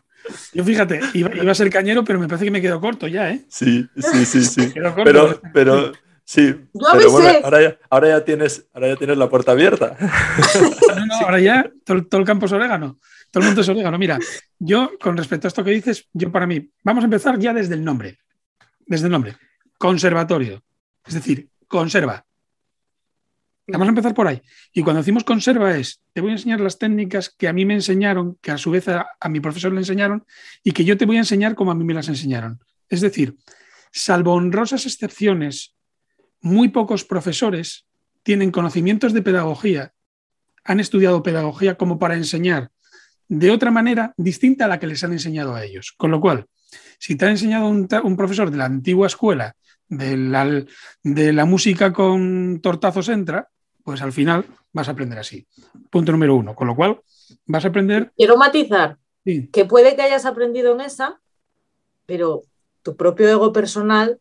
C: yo fíjate, iba, a ser cañero, pero me parece que me quedo corto ya, ¿eh?
B: Sí, sí, sí, sí. <laughs> pero, pero sí. pero bueno, ahora ya, ahora ya, tienes, ahora ya tienes la puerta abierta.
C: No, no, ahora ya todo, todo, el campo es orégano. Todo el mundo es orégano. Mira, yo con respecto a esto que dices, yo para mí, vamos a empezar ya desde el nombre. Desde el nombre. Conservatorio. Es decir, conserva. Vamos a empezar por ahí. Y cuando decimos conserva es, te voy a enseñar las técnicas que a mí me enseñaron, que a su vez a, mi profesor le enseñaron, y que yo te voy a enseñar como a mí me las enseñaron. Es decir, salvo honrosas excepciones, muy pocos profesores tienen conocimientos de pedagogía, han estudiado pedagogía como para enseñar de otra manera distinta a la que les han enseñado a ellos. Con lo cual, si te ha enseñado un, un profesor de la antigua escuela de la, de la música con tortazos entra, pues al final vas a aprender así. Punto número uno. Con lo cual, vas a aprender.
D: Quiero matizar que puede que hayas aprendido en esa, pero tu propio ego personal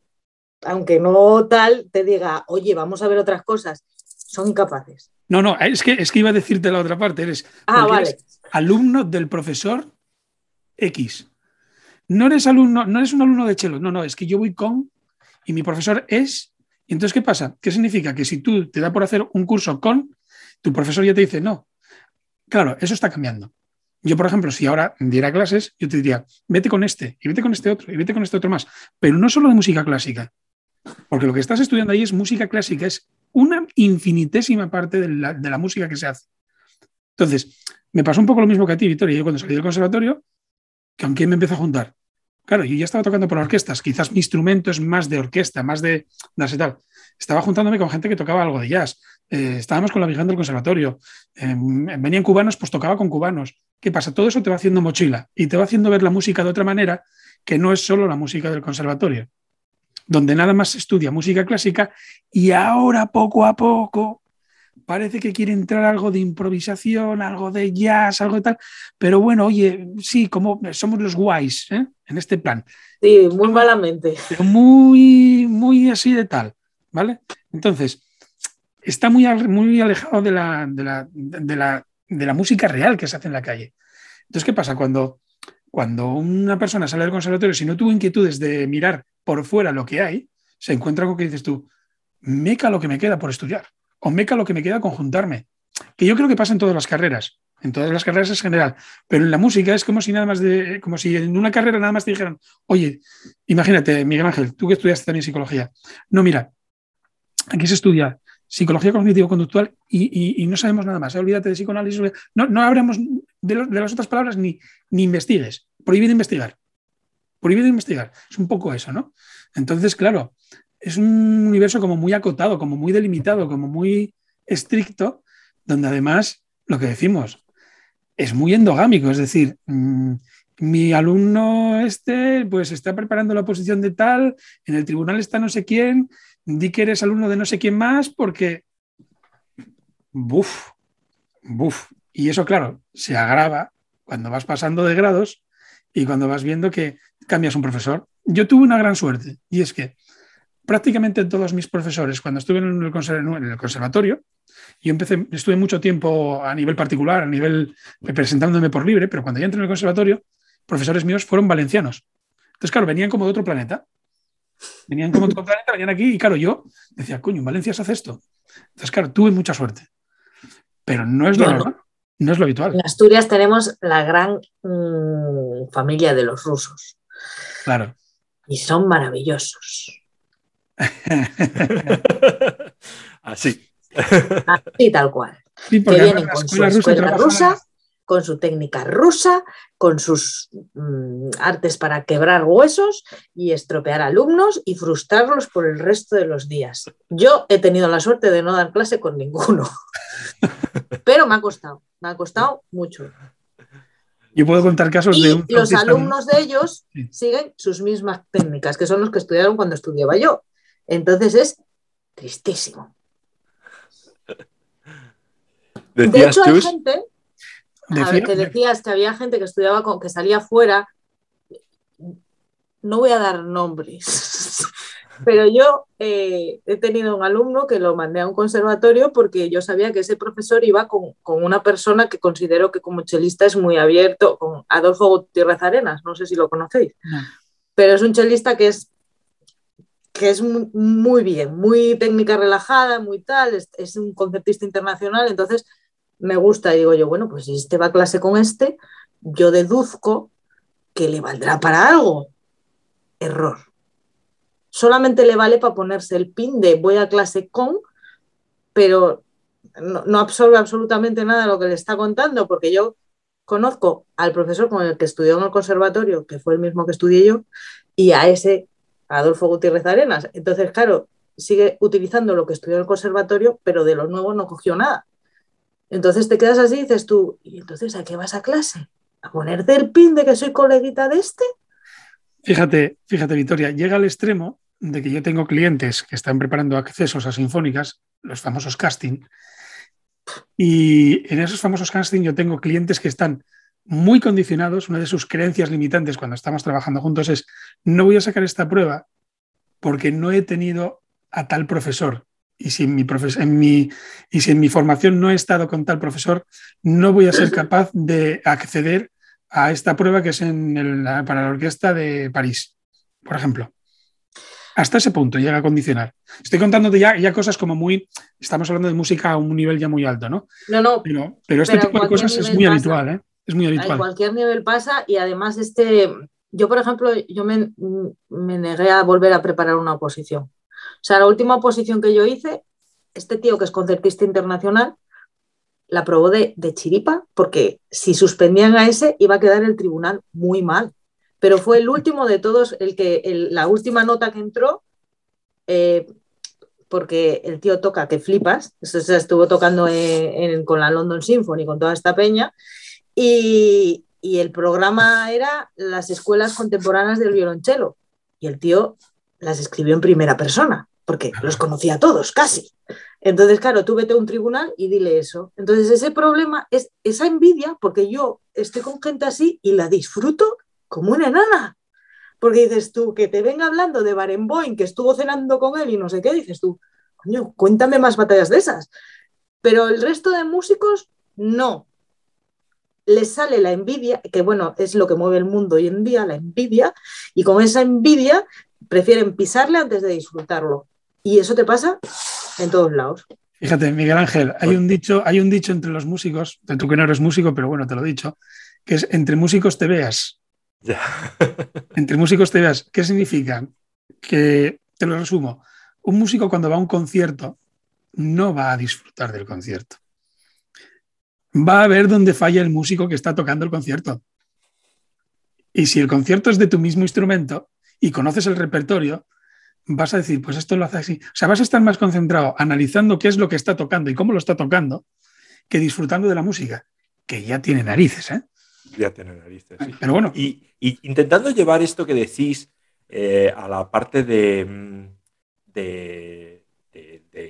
D: aunque no tal, te diga, oye, vamos a ver otras cosas. Son incapaces.
C: No, no, es que, es que iba a decirte la otra parte. Eres,
D: Ah, vale.
C: eres alumno del profesor X. No eres alumno, no eres un alumno de chelo, no, no, es que yo voy con y mi profesor es. Y entonces, ¿qué pasa? ¿Qué significa? Que si tú te da por hacer un curso con, tu profesor ya te dice no. Claro, eso está cambiando. Yo, por ejemplo, si ahora diera clases, yo te diría, vete con este, y vete con este otro, y vete con este otro más. Pero no solo de música clásica, porque lo que estás estudiando ahí es música clásica, es una infinitésima parte de la, de la música que se hace. Entonces, me pasó un poco lo mismo que a ti, Victoria. Yo cuando salí del conservatorio, ¿con quién me empezó a juntar? Claro, yo ya estaba tocando por orquestas, quizás mi instrumento es más de orquesta, más de tal. Estaba juntándome con gente que tocaba algo de jazz. Eh, estábamos con la Virgen del Conservatorio. Eh, venían cubanos, pues tocaba con cubanos. ¿Qué pasa? Todo eso te va haciendo mochila y te va haciendo ver la música de otra manera que no es solo la música del conservatorio, donde nada más se estudia música clásica y ahora poco a poco parece que quiere entrar algo de improvisación, algo de jazz, algo de tal. Pero bueno, oye, sí, como somos los guays ¿eh? en este plan,
D: Sí, muy malamente.
C: pero muy, muy así de tal, ¿vale? Entonces, está muy, muy alejado de la, de, la, de, la, de la música real que se hace en la calle. Entonces, ¿qué pasa? Cuando, cuando una persona sale del conservatorio, si no tuvo inquietudes de mirar por fuera lo que hay, se encuentra con que dices tú, meca lo que me queda por estudiar, o meca lo que me queda con juntarme. Que yo creo que pasa en todas las carreras, en todas las carreras es general, pero en la música es como si nada más de, como si en una carrera nada más te dijeran, oye, imagínate, Miguel Ángel, tú que estudiaste también psicología, no, mira, aquí se estudia psicología cognitivo-conductual y, y- no sabemos nada más. Olvídate de psicoanálisis. No, no de, las otras palabras ni, ni investigues. Prohibido investigar. Prohibido investigar. Es un poco eso, ¿no? Entonces, claro, es un universo como muy acotado, como muy delimitado, como muy estricto, donde además, lo que decimos, es muy endogámico. Es decir, mm, mi alumno este, pues está preparando la posición de tal, en el tribunal está no sé quién, di que eres alumno de no sé quién más porque... Buf, buf. Y eso, claro, se agrava cuando vas pasando de grados y cuando vas viendo que cambias un profesor. Yo tuve una gran suerte y es que prácticamente todos mis profesores, cuando estuve en el, conservatorio, yo empecé, estuve mucho tiempo a nivel particular, a nivel presentándome por libre, pero cuando ya entré en el conservatorio, profesores míos fueron valencianos. Entonces, claro, venían como de otro planeta. Venían como de otro planeta, venían aquí y claro, yo decía, coño, en Valencia se hace esto. Entonces, claro, tuve mucha suerte. Pero no es lo
D: Bueno.
C: normal, no es lo habitual.
D: En Asturias tenemos la gran mm, familia de los rusos
C: Claro.
D: y son maravillosos. <laughs>
B: Así.
D: Así tal cual.
C: Sí,
D: Que vienen con su
C: escuela rusa,
D: con su técnica rusa, con sus mm, artes para quebrar huesos y estropear alumnos y frustrarlos por el resto de los días. Yo he tenido la suerte de no dar clase con ninguno, <laughs> pero me ha costado, me ha costado mucho.
C: Yo puedo contar casos de un
D: los alumnos de ellos
C: Sí.
D: siguen sus mismas técnicas, que son los que estudiaron cuando estudiaba yo. Entonces es tristísimo. <laughs> De hecho, hay gente,
C: Decía-
D: ver, que decías que había gente que estudiaba con, que salía fuera. No voy a dar nombres, <laughs> pero yo eh, he tenido un alumno que lo mandé a un conservatorio porque yo sabía que ese profesor iba con, con una persona que considero que como chelista es muy abierto, con Adolfo Gutiérrez Arenas, no sé si lo conocéis,
C: No.
D: pero es un chelista que es que es mu- muy bien, muy técnica relajada, muy tal, es, es un concertista internacional, entonces me gusta y digo yo, bueno, pues si este va a clase con este, yo deduzco que le valdrá para algo. Error. Solamente le vale para ponerse el pin de voy a clase con, pero no, absorbe absolutamente nada lo que le está contando, porque yo conozco al profesor con el que estudió en el conservatorio, que fue el mismo que estudié yo, y a ese Adolfo Gutiérrez Arenas. Entonces, claro, sigue utilizando lo que estudió en el conservatorio, pero de lo nuevo no cogió nada. Entonces te quedas así y dices tú, ¿y entonces a qué vas a clase? ¿A ponerte el pin de que soy coleguita de este?
C: Fíjate, fíjate, Victoria, llega al extremo de que yo tengo clientes que están preparando accesos a sinfónicas, los famosos casting, y en esos famosos casting yo tengo clientes que están muy condicionados. Una de sus creencias limitantes cuando estamos trabajando juntos es, no voy a sacar esta prueba porque no he tenido a tal profesor. Y si en mi, en mi, y si en mi formación no he estado con tal profesor, no voy a ser capaz de acceder a esta prueba que es en para la orquesta de París, por ejemplo. Hasta ese punto llega a condicionar. Estoy contándote ya, ya cosas como muy. Estamos hablando de música a un nivel ya muy alto, ¿no?
D: No, no.
C: Pero, pero este tipo de cosas es muy habitual, ¿eh? Es muy habitual.
D: A cualquier nivel pasa y además este. Yo, por ejemplo, yo me, me negué a volver a preparar una oposición. O sea, la última oposición que yo hice, este tío que es concertista internacional, la probó de, chiripa, porque si suspendían a ese iba a quedar el tribunal muy mal. Pero fue el último de todos, el que, la última nota que entró, eh, porque el tío toca que flipas, se estuvo tocando con la London Symphony, con toda esta peña, y, el programa era las escuelas contemporáneas del violonchelo, y el tío las escribió en primera persona, porque los conocía a todos, casi. Entonces, claro, tú vete a un tribunal y dile eso. Entonces, ese problema es esa envidia, porque yo estoy con gente así y la disfruto como una enana. Porque dices tú, que te venga hablando de Barenboim, que estuvo cenando con él y no sé qué, dices tú, coño, cuéntame más batallas de esas. Pero el resto de músicos, no. Les sale la envidia, que bueno, es lo que mueve el mundo hoy en día, la envidia, y con esa envidia prefieren pisarle antes de disfrutarlo. Y eso te pasa en todos lados.
C: Fíjate, Miguel Ángel, hay un dicho, hay un dicho entre los músicos, tú que no eres músico, pero bueno, te lo he dicho, que es entre músicos te veas. <laughs> Entre músicos te veas. ¿Qué significa? Que, te lo resumo, un músico cuando va a un concierto no va a disfrutar del concierto. Va a ver dónde falla el músico que está tocando el concierto. Y si el concierto es de tu mismo instrumento y conoces el repertorio, vas a decir, pues esto lo hace así. O sea, vas a estar más concentrado analizando qué es lo que está tocando y cómo lo está tocando que disfrutando de la música, que ya tiene narices, ¿eh?
B: Ya tiene narices.
C: Pero bueno.
B: Y, intentando llevar esto que decís eh, a la parte de, mm, de,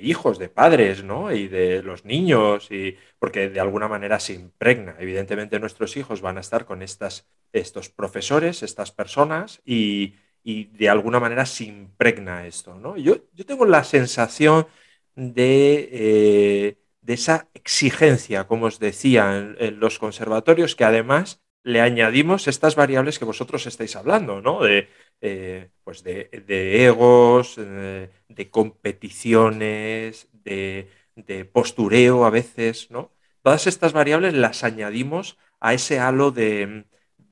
B: hijos, de padres, ¿no? Y de los niños, y, porque de alguna manera se impregna. Evidentemente nuestros hijos van a estar con estas, estos profesores, estas personas, y, de alguna manera se impregna esto, ¿no? Yo, yo tengo la sensación de... Eh, de esa exigencia, como os decía, en, los conservatorios, que además le añadimos estas variables que vosotros estáis hablando, ¿no? De, eh, pues de, egos, eh, de competiciones, de, postureo a veces, ¿no? Todas estas variables las añadimos a ese halo de,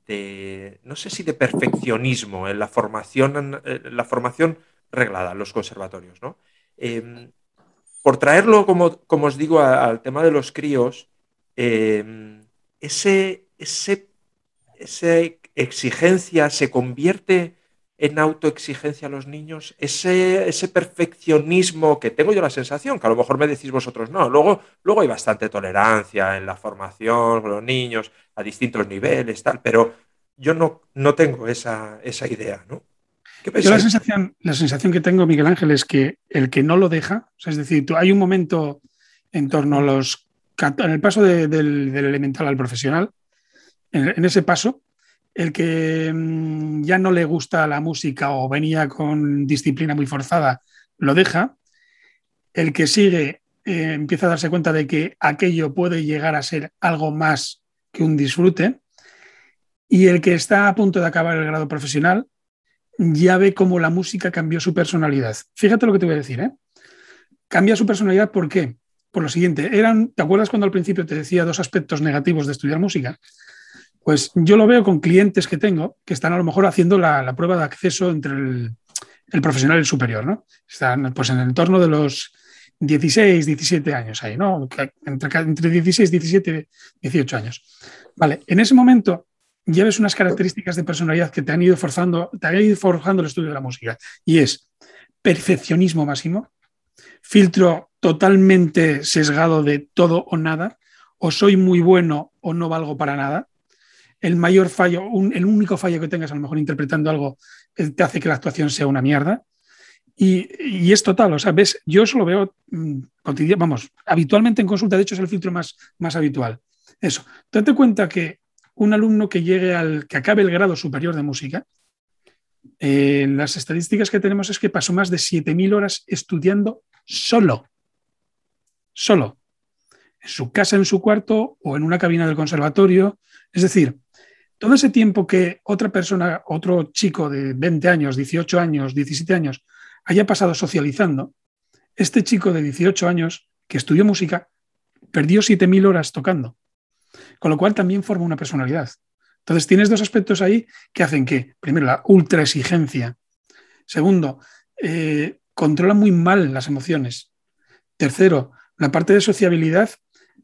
B: no sé si de perfeccionismo en la formación, en la formación reglada en los conservatorios, ¿no? Em, por traerlo, como, como os digo, al tema de los críos, em, ese, ese, esa exigencia se convierte en autoexigencia a los niños, ese, ese, perfeccionismo que tengo yo la sensación, que a lo mejor me decís vosotros no, luego, luego hay bastante tolerancia en la formación con los niños a distintos niveles, tal, pero yo no, no tengo esa, esa idea, ¿no?
C: Yo la sensación, la sensación que tengo, Miguel Ángel, es que el que no lo deja, es decir, tú, hay un momento en torno a los. en el paso del, elemental al profesional, en, ese paso, el que mm, ya no le gusta la música o venía con disciplina muy forzada, lo deja. El que sigue eh, empieza a darse cuenta de que aquello puede llegar a ser algo más que un disfrute. Y el que está a punto de acabar el grado profesional ya ve cómo la música cambió su personalidad. Fíjate lo que te voy a decir, ¿eh? Cambia su personalidad, ¿por qué? Por lo siguiente, eran, ¿te acuerdas cuando al principio te decía dos aspectos negativos de estudiar música? Pues yo lo veo con clientes que tengo que están a lo mejor haciendo la, prueba de acceso entre el, profesional y el superior, ¿no? Están pues en el entorno de los 16, 17 años ahí, ¿no? Entre, entre 16, 17, 18 años. Vale, en ese momento lleves unas características de personalidad que te han ido forzando, te han ido forjando el estudio de la música. Y es perfeccionismo máximo, filtro totalmente sesgado de todo o nada, o soy muy bueno o no valgo para nada. El mayor fallo, el único fallo que tengas a lo mejor interpretando algo eh, te hace que la actuación sea una mierda. Y, es total, o sea, ves, yo eso lo veo mm, vamos, habitualmente en consulta, de hecho es el filtro más, más habitual. Eso, date cuenta que un alumno que llegue al que acabe el grado superior de música Eh, las estadísticas que tenemos es que pasó más de 7.000 horas estudiando solo. Solo. En su casa, en su cuarto o en una cabina del conservatorio. Es decir, todo ese tiempo que otra persona, otro chico de 20 años, 18 años, 17 años, haya pasado socializando, este chico de 18 años que estudió música perdió 7.000 horas tocando, con lo cual también forma una personalidad. Entonces tienes dos aspectos ahí que hacen que, primero, la ultra exigencia, segundo, eh, controla muy mal las emociones, tercero, la parte de sociabilidad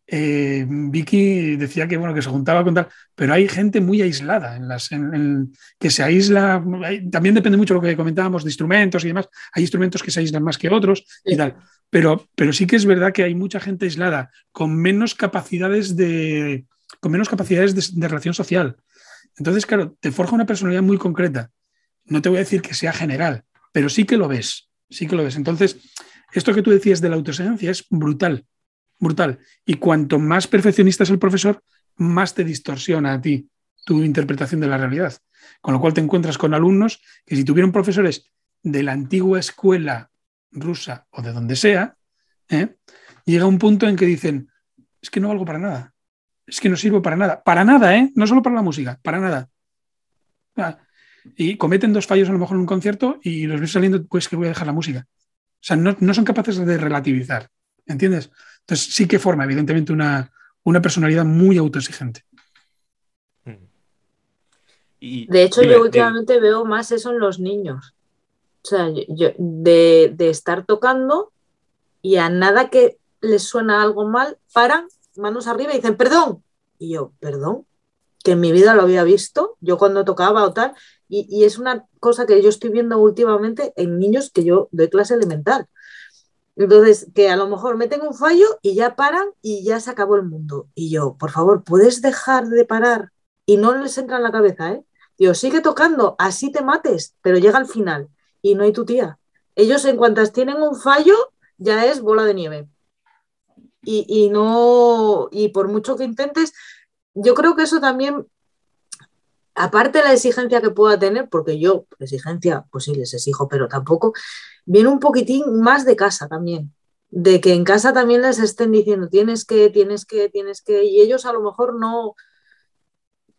C: eh, Vicky decía que bueno que se juntaba con tal, pero hay gente muy aislada en las que se aísla. también depende mucho de lo que comentábamos de instrumentos y demás. Hay instrumentos que se aíslan más que otros y tal. Pero, pero sí que es verdad que hay mucha gente aislada con menos capacidades de con menos capacidades de, relación social. Entonces, claro, te forja una personalidad muy concreta. No te voy a decir que sea general, pero sí que lo ves. Sí que lo ves. Entonces, esto que tú decías de la autoexigencia es brutal brutal. Y cuanto más perfeccionista es el profesor, más te distorsiona a ti tu interpretación de la realidad. Con lo cual te encuentras con alumnos que si tuvieron profesores de la antigua escuela rusa o de donde sea, ¿eh? llega un punto en que dicen, es que no valgo para nada, es que no sirvo para nada, para nada, ¿eh? no solo para la música, para nada. Y cometen dos fallos a lo mejor en un concierto y los ves saliendo, pues que voy a dejar la música. O sea, no, no son capaces de relativizar, ¿entiendes? Entonces sí que forma, evidentemente, una, personalidad muy autoexigente.
D: de hecho, yo últimamente veo más eso en los niños. O sea, yo, de, estar tocando y a nada que les suena algo mal, paran, manos arriba y dicen, perdón. Y yo, perdón, que en mi vida lo había visto, yo cuando tocaba o tal, y, y, es una cosa que yo estoy viendo últimamente en niños que yo doy clase elemental. Entonces, que a lo mejor meten un fallo y ya paran y ya se acabó el mundo. Y yo, por favor, ¿puedes dejar de parar? Y no les entra en la cabeza, ¿eh? Digo, sigue tocando, así te mates, pero llega al final y no hay tu tía. Ellos en cuantas tienen un fallo, ya es bola de nieve. Y, y no, y por mucho que intentes, yo creo que eso también aparte de la exigencia que pueda tener, porque yo, exigencia, pues sí, les exijo, pero tampoco, viene un poquitín más de casa también, de que en casa también les estén diciendo, tienes que, tienes que, tienes que, y ellos a lo mejor no,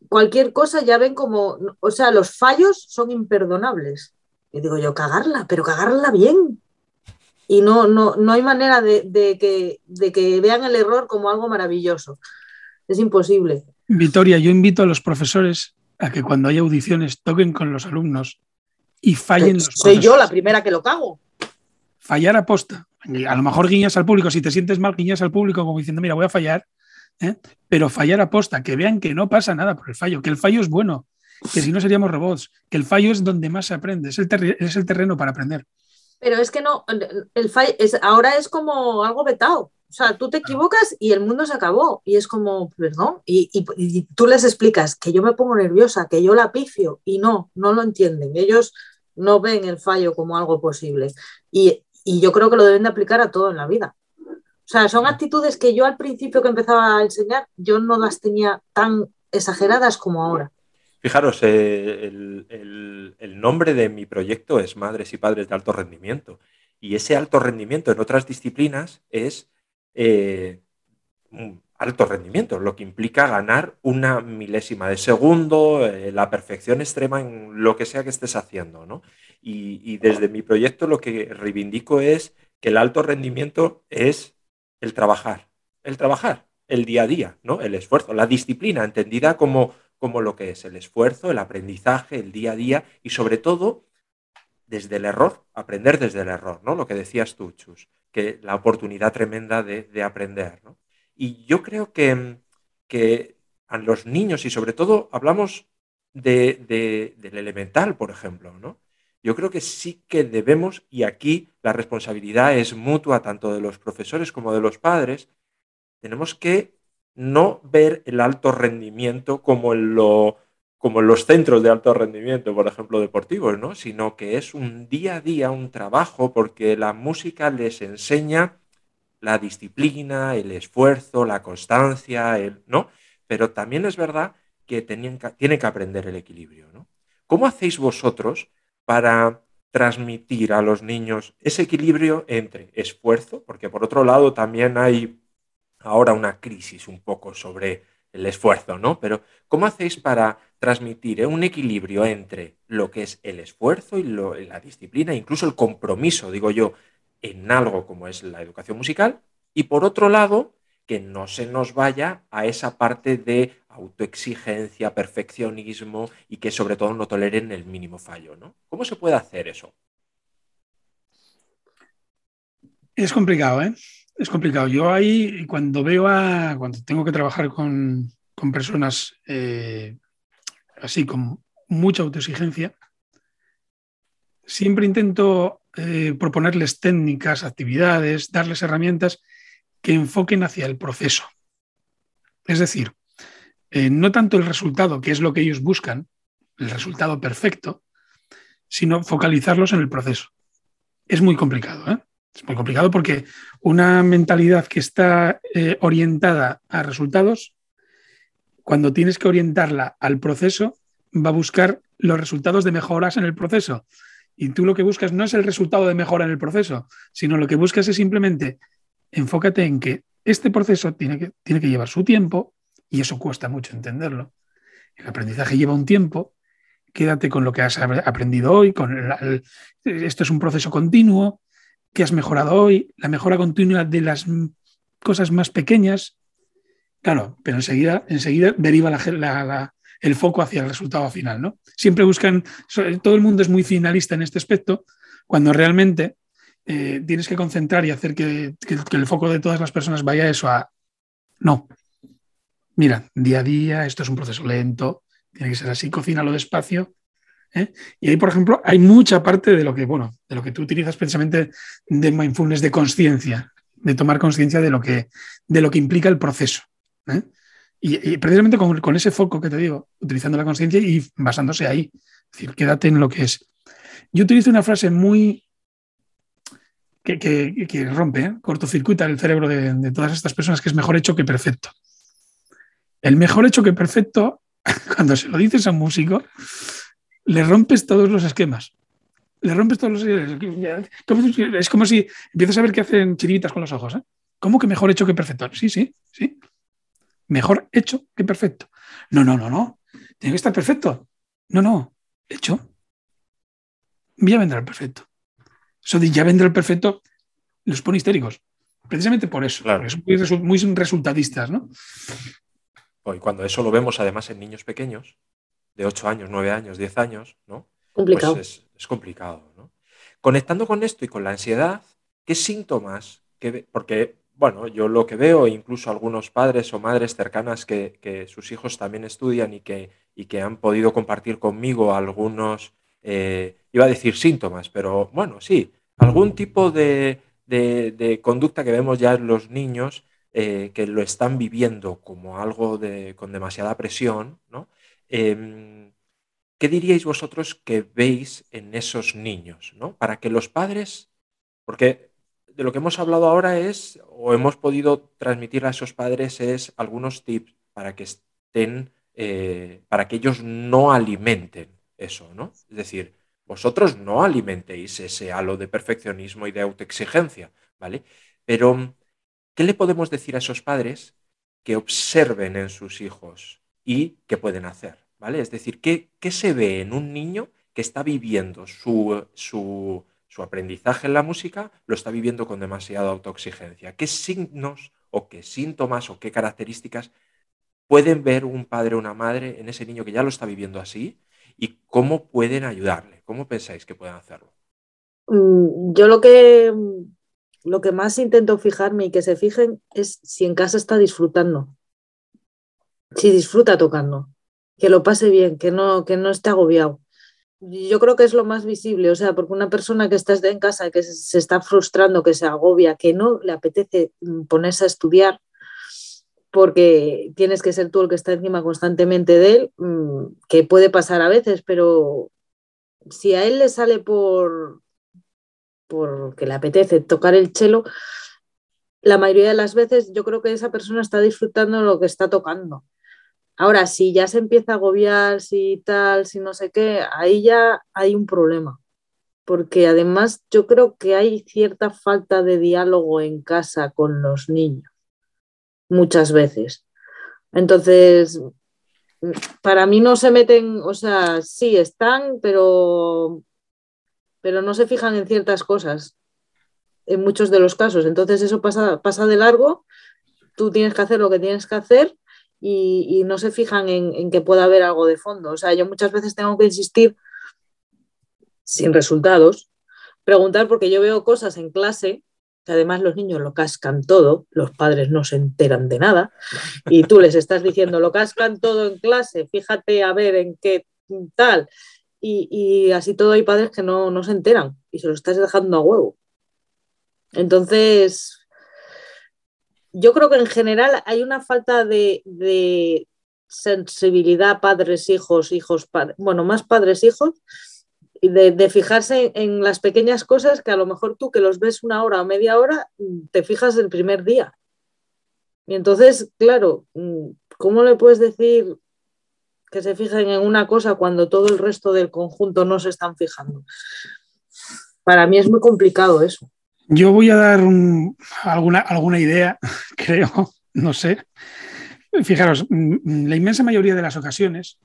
D: cualquier cosa ya ven como, o sea, los fallos son imperdonables. Y digo yo, cagarla, pero cagarla bien. Y no, no, no hay manera de, que, de que vean el error como algo maravilloso. Es imposible.
C: Victoria, yo invito a los profesores a que cuando hay audiciones toquen con los alumnos y fallen los
D: Soy yo la primera que lo cago.
C: Fallar aposta. A lo mejor guiñas al público, si te sientes mal, guiñas al público como diciendo, mira, voy a fallar, ¿eh? pero fallar aposta, que vean que no pasa nada por el fallo, que el fallo es bueno, que si no seríamos robots, que el fallo es donde más se aprende, es el, es el terreno para aprender.
D: Pero es que no, el fallo es, ahora es como algo vetado. O sea, tú te equivocas y el mundo se acabó. Y es como, perdón. Y, y, tú les explicas que yo me pongo nerviosa, que yo la pifio. Y no, no lo entienden. Ellos no ven el fallo como algo posible. Y, y yo creo que lo deben de aplicar a todo en la vida. O sea, son actitudes que yo al principio que empezaba a enseñar, yo no las tenía tan exageradas como ahora.
B: Fijaros, eh, el, el, el, nombre de mi proyecto es Madres y Padres de Alto Rendimiento. Y ese alto rendimiento en otras disciplinas es eh, alto rendimiento, lo que implica ganar una milésima de segundo, eh, la perfección extrema en lo que sea que estés haciendo. ¿no? Y, desde mi proyecto lo que reivindico es que el alto rendimiento es el trabajar, el trabajar, el día a día, ¿no? el esfuerzo, la disciplina entendida como, como lo que es el esfuerzo, el aprendizaje, el día a día y sobre todo desde el error, aprender desde el error, ¿no? Lo que decías tú, Chus que la oportunidad tremenda de, aprender. Y yo creo que, que, a los niños, y sobre todo hablamos de, del elemental, por ejemplo, ¿no? yo creo que sí que debemos, y aquí la responsabilidad es mutua tanto de los profesores como de los padres, tenemos que no ver el alto rendimiento como lo como en los centros de alto rendimiento, por ejemplo, deportivos, ¿no? Sino que es un día a día, un trabajo, porque la música les enseña la disciplina, el esfuerzo, la constancia, el, ¿no? Pero también es verdad que tienen que, que aprender el equilibrio, ¿no? ¿Cómo hacéis vosotros para transmitir a los niños ese equilibrio entre esfuerzo, porque por otro lado también hay ahora una crisis un poco sobre el esfuerzo, ¿no? Pero ¿cómo hacéis para transmitir eh, un equilibrio entre lo que es el esfuerzo y la disciplina, incluso el compromiso, digo yo, en algo como es la educación musical? Y por otro lado, que no se nos vaya a esa parte de autoexigencia, perfeccionismo y que sobre todo no toleren el mínimo fallo, ¿no? ¿Cómo se puede hacer eso?
C: Es complicado, ¿eh? Es complicado. Yo ahí, cuando veo a, cuando tengo que trabajar con, personas eh, así, con mucha autoexigencia, siempre intento eh, proponerles técnicas, actividades, darles herramientas que enfoquen hacia el proceso. Es decir, eh, no tanto el resultado, que es lo que ellos buscan, el resultado perfecto, sino focalizarlos en el proceso. Es muy complicado, ¿eh? Es muy complicado porque una mentalidad que está eh, orientada a resultados, cuando tienes que orientarla al proceso, va a buscar los resultados de mejoras en el proceso. Y tú lo que buscas no es el resultado de mejora en el proceso, sino lo que buscas es simplemente enfócate en que este proceso tiene que, tiene que llevar su tiempo y eso cuesta mucho entenderlo. El aprendizaje lleva un tiempo, quédate con lo que has aprendido hoy, con esto es un proceso continuo, que has mejorado hoy, la mejora continua de las cosas más pequeñas. Claro, pero enseguida, enseguida deriva el foco hacia el resultado final. ¿no? Siempre buscan, todo el mundo es muy finalista en este aspecto, cuando realmente eh, tienes que concentrar y hacer que, el foco de todas las personas vaya a eso, a no. Mira, día a día, esto es un proceso lento, tiene que ser así, cocínalo despacio. ¿Eh? Y ahí, por ejemplo, hay mucha parte de lo que, bueno, de lo que tú utilizas precisamente de mindfulness, de conciencia, de tomar conciencia de, lo que, de lo que implica el proceso. ¿eh? Y, precisamente con, con, ese foco que te digo, utilizando la conciencia y basándose ahí. Quédate en lo que es. Yo utilizo una frase muy, que, rompe, ¿eh? cortocircuita el cerebro de, todas estas personas, que es mejor hecho que perfecto. El mejor hecho que perfecto, <laughs> cuando se lo dices a un músico, le rompes todos los esquemas. Le rompes todos los Es como si empiezas a ver que hacen chiritas con los ojos. ¿eh? ¿Cómo que mejor hecho que perfecto? Sí, sí, sí. Mejor hecho que perfecto. No, no, no, no. Tiene que estar perfecto. No, no. Hecho. Ya vendrá el perfecto. Eso de ya vendrá el perfecto, los pone histéricos. Precisamente por eso, porque son muy, resultadistas, ¿no?
B: Y cuando eso lo vemos además en niños pequeños, de 8 años, 9 años, 10 años, ¿no?
D: Complicado.
B: Pues es, complicado, ¿no? Conectando con esto y con la ansiedad, ¿qué síntomas? Que, porque, bueno, yo lo que veo, incluso algunos padres o madres cercanas que, sus hijos también estudian y que, y que han podido compartir conmigo algunos, eh, iba a decir síntomas, pero bueno, sí, algún tipo de, conducta que vemos ya en los niños eh, que lo están viviendo como algo de, con demasiada presión, ¿no? Em, ¿Qué diríais vosotros que veis en esos niños? ¿no? Para que los padres, porque de lo que hemos hablado ahora es, o hemos podido transmitir a esos padres, es algunos tips para que estén, eh, para que ellos no alimenten eso, ¿no? Es decir, vosotros no alimentéis ese halo de perfeccionismo y de autoexigencia, ¿vale? Pero, ¿qué le podemos decir a esos padres que observen en sus hijos y qué pueden hacer, ¿vale? Es decir, ¿qué, se ve en un niño que está viviendo su, su, su aprendizaje en la música, lo está viviendo con demasiada autoexigencia? ¿Qué signos o qué síntomas o qué características pueden ver un padre o una madre en ese niño que ya lo está viviendo así y cómo pueden ayudarle? ¿Cómo pensáis que pueden hacerlo?
D: Mm, yo lo que, lo que más intento fijarme y que se fijen es si en casa está disfrutando, si disfruta tocando, que lo pase bien, que no, que no esté agobiado. Yo creo que es lo más visible, o sea, porque una persona que está en casa, que se está frustrando, que se agobia, que no le apetece mm, ponerse a estudiar, porque tienes que ser tú el que está encima constantemente de él, mm, que puede pasar a veces, pero si a él le sale por porque le apetece tocar el chelo, la mayoría de las veces yo creo que esa persona está disfrutando lo que está tocando. Ahora, si ya se empieza a agobiar, si tal, si no sé qué, ahí ya hay un problema. Porque además yo creo que hay cierta falta de diálogo en casa con los niños, muchas veces. Entonces, para mí no se meten, o sea, sí están, pero, pero no se fijan en ciertas cosas, en muchos de los casos. Entonces eso pasa, pasa de largo, tú tienes que hacer lo que tienes que hacer y, no se fijan en, que pueda haber algo de fondo. O sea, yo muchas veces tengo que insistir sin resultados, preguntar porque yo veo cosas en clase que además los niños lo cascan todo, los padres no se enteran de nada, y tú les estás diciendo, lo cascan todo en clase, fíjate a ver en qué tal, y, así todo hay padres que no, no se enteran y se lo estás dejando a huevo. Entonces, yo creo que en general hay una falta de, sensibilidad padres, hijos, hijos, padres, bueno, más padres, hijos, de, de, fijarse en las pequeñas cosas que a lo mejor tú que los ves una hora o media hora, te fijas el primer día. Y entonces, claro, ¿cómo le puedes decir que se fijen en una cosa cuando todo el resto del conjunto no se están fijando? Para mí es muy complicado eso.
C: Yo voy a dar alguna, alguna idea, <laughs> creo, no sé. Fijaros, la inmensa mayoría de las ocasiones,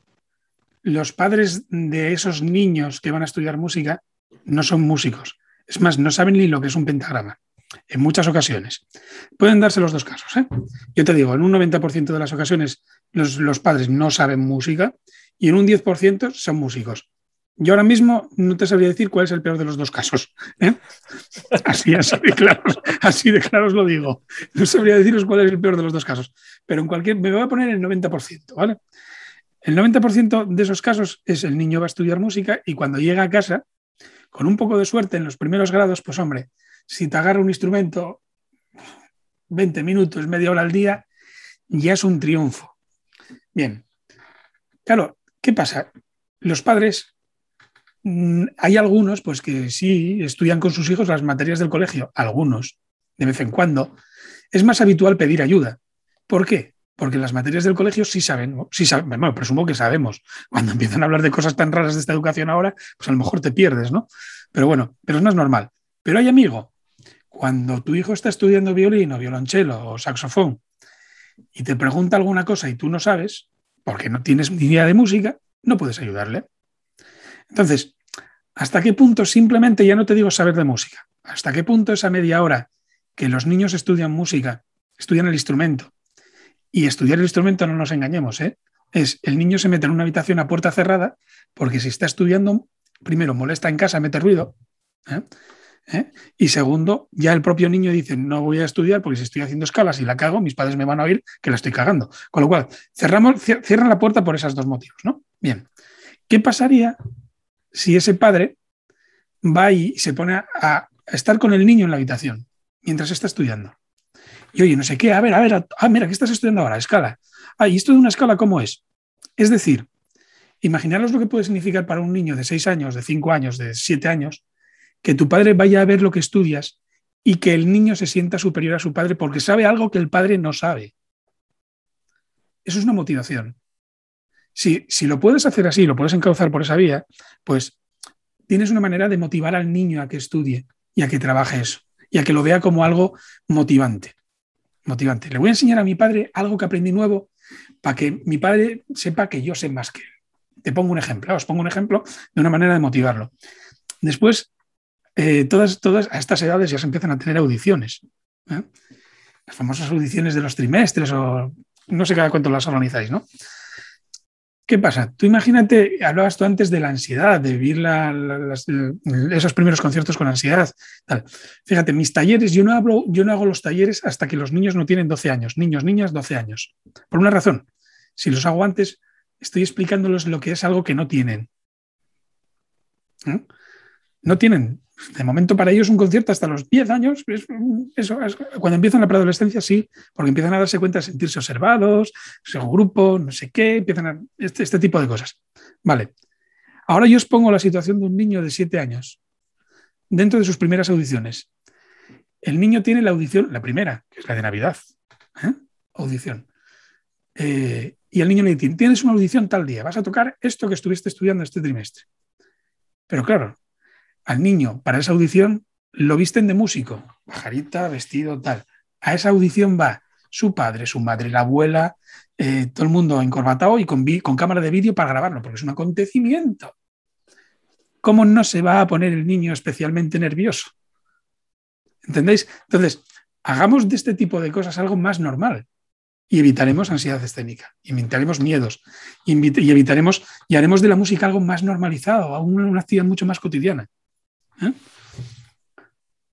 C: los padres de esos niños que van a estudiar música no son músicos. Es más, no saben ni lo que es un pentagrama, en muchas ocasiones. Pueden darse los dos casos. ¿eh? Yo te digo, en un 90% de las ocasiones los, los, padres no saben música y en un 10% son músicos. Yo ahora mismo no te sabría decir cuál es el peor de los dos casos. ¿eh? Así, así, de claros, así de claros lo digo. No sabría deciros cuál es el peor de los dos casos. Pero en cualquier, me voy a poner el 90%, ¿vale? El 90% de esos casos es el niño va a estudiar música y cuando llega a casa, con un poco de suerte en los primeros grados, pues hombre, si te agarra un instrumento 20 minutos, media hora al día, ya es un triunfo. Bien, claro, ¿qué pasa? Los padres, hay algunos pues que sí estudian con sus hijos las materias del colegio, algunos, de vez en cuando. Es más habitual pedir ayuda. ¿Por qué? porque las materias del colegio sí saben, sí bueno, presumo que sabemos. Cuando empiezan a hablar de cosas tan raras de esta educación ahora, pues a lo mejor te pierdes, ¿no? Pero bueno, pero es más normal. Pero hay amigo, cuando tu hijo está estudiando violín o violonchelo o saxofón y te pregunta alguna cosa y tú no sabes, porque no tienes ni idea de música, no puedes ayudarle. Entonces, ¿hasta qué punto simplemente ya no te digo saber de música? ¿Hasta qué punto esa media hora que los niños estudian música, estudian el instrumento, y estudiar el instrumento, no nos engañemos, ¿eh? es el niño se mete en una habitación a puerta cerrada porque si está estudiando, primero molesta en casa, mete ruido. ¿eh? ¿Eh? Y segundo, ya el propio niño dice, no voy a estudiar porque si estoy haciendo escalas y la cago, mis padres me van a oír que la estoy cagando. Con lo cual, cerramos, cierran la puerta por esos dos motivos, ¿no? Bien. ¿Qué pasaría si ese padre va y se pone a estar con el niño en la habitación mientras está estudiando? Y oye, no sé qué, a ver, a ver, ah, mira, ¿qué estás estudiando ahora? Escala. Ah, ¿y esto de una escala cómo es? Es decir, imaginaros lo que puede significar para un niño de 6 años, de 5 años, de 7 años, que tu padre vaya a ver lo que estudias y que el niño se sienta superior a su padre porque sabe algo que el padre no sabe. Eso es una motivación. Si, si lo puedes hacer así, lo puedes encauzar por esa vía, pues tienes una manera de motivar al niño a que estudie y a que trabaje eso y a que lo vea como algo motivante motivante. Le voy a enseñar a mi padre algo que aprendí nuevo para que mi padre sepa que yo sé más que él. Te pongo un ejemplo, os pongo un ejemplo de una manera de motivarlo. Después, eh, todas, todas a estas edades ya se empiezan a tener audiciones. ¿eh? Las famosas audiciones de los trimestres o no sé cada cuánto las organizáis, ¿no? ¿Qué pasa? Tú imagínate, hablabas tú antes de la ansiedad, de vivir esos primeros conciertos con ansiedad. Fíjate, mis talleres, yo no, hablo, yo no hago los talleres hasta que los niños no tienen 12 años, niños, niñas, 12 años. Por una razón, si los hago antes, estoy explicándoles lo que es algo que no tienen. ¿Eh? No tienen de momento para ellos un concierto hasta los 10 años, cuando empiezan la preadolescencia sí, porque empiezan a darse cuenta de sentirse observados, un grupo, no sé qué, empiezan a, este, este, tipo de cosas. Vale. Ahora yo os pongo la situación de un niño de 7 años, dentro de sus primeras audiciones. El niño tiene la audición, la primera, que es la de Navidad, ¿eh? audición. Eh, y el niño le dice, tienes una audición tal día, vas a tocar esto que estuviste estudiando este trimestre. Pero claro, al niño para esa audición lo visten de músico, pajarita, vestido, tal. A esa audición va su padre, su madre, la abuela, eh, todo el mundo encorbatado y con, cámara de vídeo para grabarlo, porque es un acontecimiento. ¿Cómo no se va a poner el niño especialmente nervioso? ¿Entendéis? Entonces, hagamos de este tipo de cosas algo más normal y evitaremos ansiedad escénica, evitaremos miedos, y, evitaremos y haremos de la música algo más normalizado, una actividad mucho más cotidiana. ¿Eh?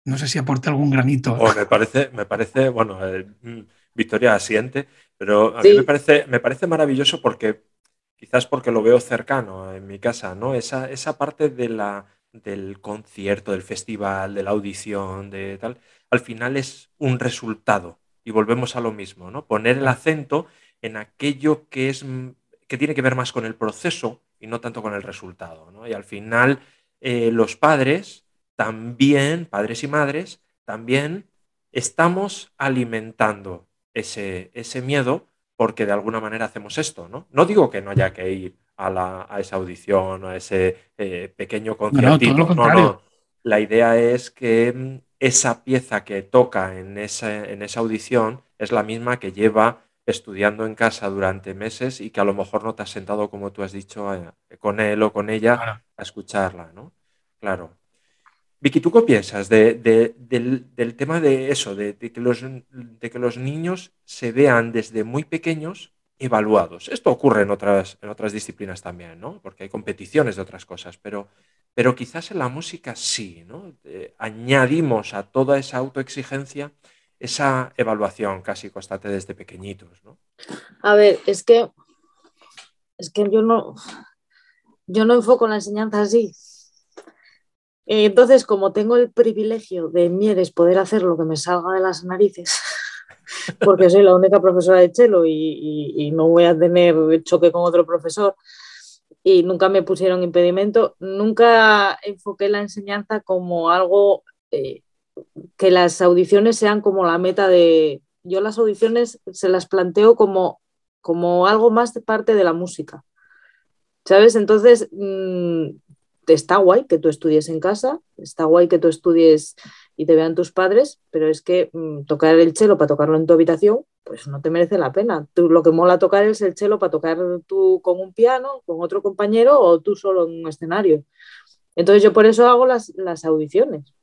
C: No sé si aporta algún granito.
B: Oh, me parece, me parece, bueno, eh, mm, Victoria asiente, pero a mí me parece, me parece maravilloso porque quizás porque lo veo cercano en mi casa, ¿no? Esa, esa parte de la, del concierto, del festival, de la audición, de tal, al final es un resultado y volvemos a lo mismo, ¿no? Poner el acento en aquello que es que tiene que ver más con el proceso y no tanto con el resultado, ¿no? Y al final eh, los padres también, padres y madres, también estamos alimentando ese, ese miedo porque de alguna manera hacemos esto, ¿no? No digo que no haya que ir a, la, a esa audición, a ese eh, pequeño conciertito, no, no, no, La idea es que mm, esa pieza que toca en esa, en esa audición es la misma que lleva estudiando en casa durante meses y que a lo mejor no te has sentado, como tú has dicho, eh, con él o con ella a escucharla, ¿no? Claro. Vicky, ¿tú qué piensas del, tema de eso, de, que los, de que los niños se vean desde muy pequeños evaluados? Esto ocurre en otras, en otras disciplinas también, ¿no? Porque hay competiciones de otras cosas, pero pero quizás en la música sí, ¿no? Eh, añadimos a toda esa autoexigencia esa evaluación casi constante desde pequeñitos, ¿no?
D: A ver, es que es que yo no yo no enfoco la enseñanza así. Entonces, como tengo el privilegio de Mieres poder hacer lo que me salga de las narices, <laughs> porque soy la única profesora de chelo y no voy a tener choque con otro profesor, y nunca me pusieron impedimento, nunca enfoqué la enseñanza como algo eh, que las audiciones sean como la meta de... Yo las audiciones se las planteo como, como algo más de parte de la música. ¿Sabes? Entonces, mm, está guay que tú estudies en casa, está guay que tú estudies y te vean tus padres, pero es que mm, tocar el chelo para tocarlo en tu habitación, pues no te merece la pena. Tú, lo que mola tocar es el chelo para tocar tú con un piano, con otro compañero o tú solo en un escenario. Entonces yo por eso hago las, las audiciones.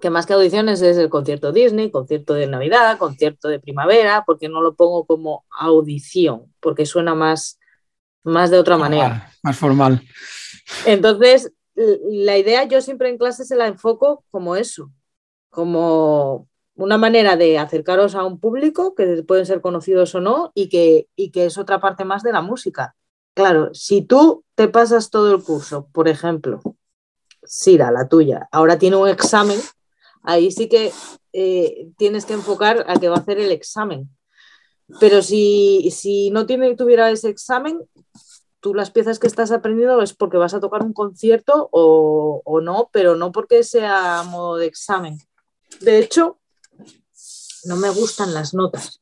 D: Que más que audiciones es el concierto Disney, concierto de Navidad, concierto de primavera, porque no lo pongo como audición, porque suena más, más de otra manera.
C: Más formal.
D: Entonces, la idea yo siempre en clase se la enfoco como eso, como una manera de acercaros a un público que pueden ser conocidos o no y que, y que es otra parte más de la música. Claro, si tú te pasas todo el curso, por ejemplo, Sira, la tuya, ahora tiene un examen, ahí sí que eh, tienes que enfocar a que va a hacer el examen. Pero si, si no tuviera ese examen, tú las piezas que estás aprendiendo es porque vas a tocar un concierto o, o no, pero no porque sea modo de examen. De hecho, no me gustan las notas.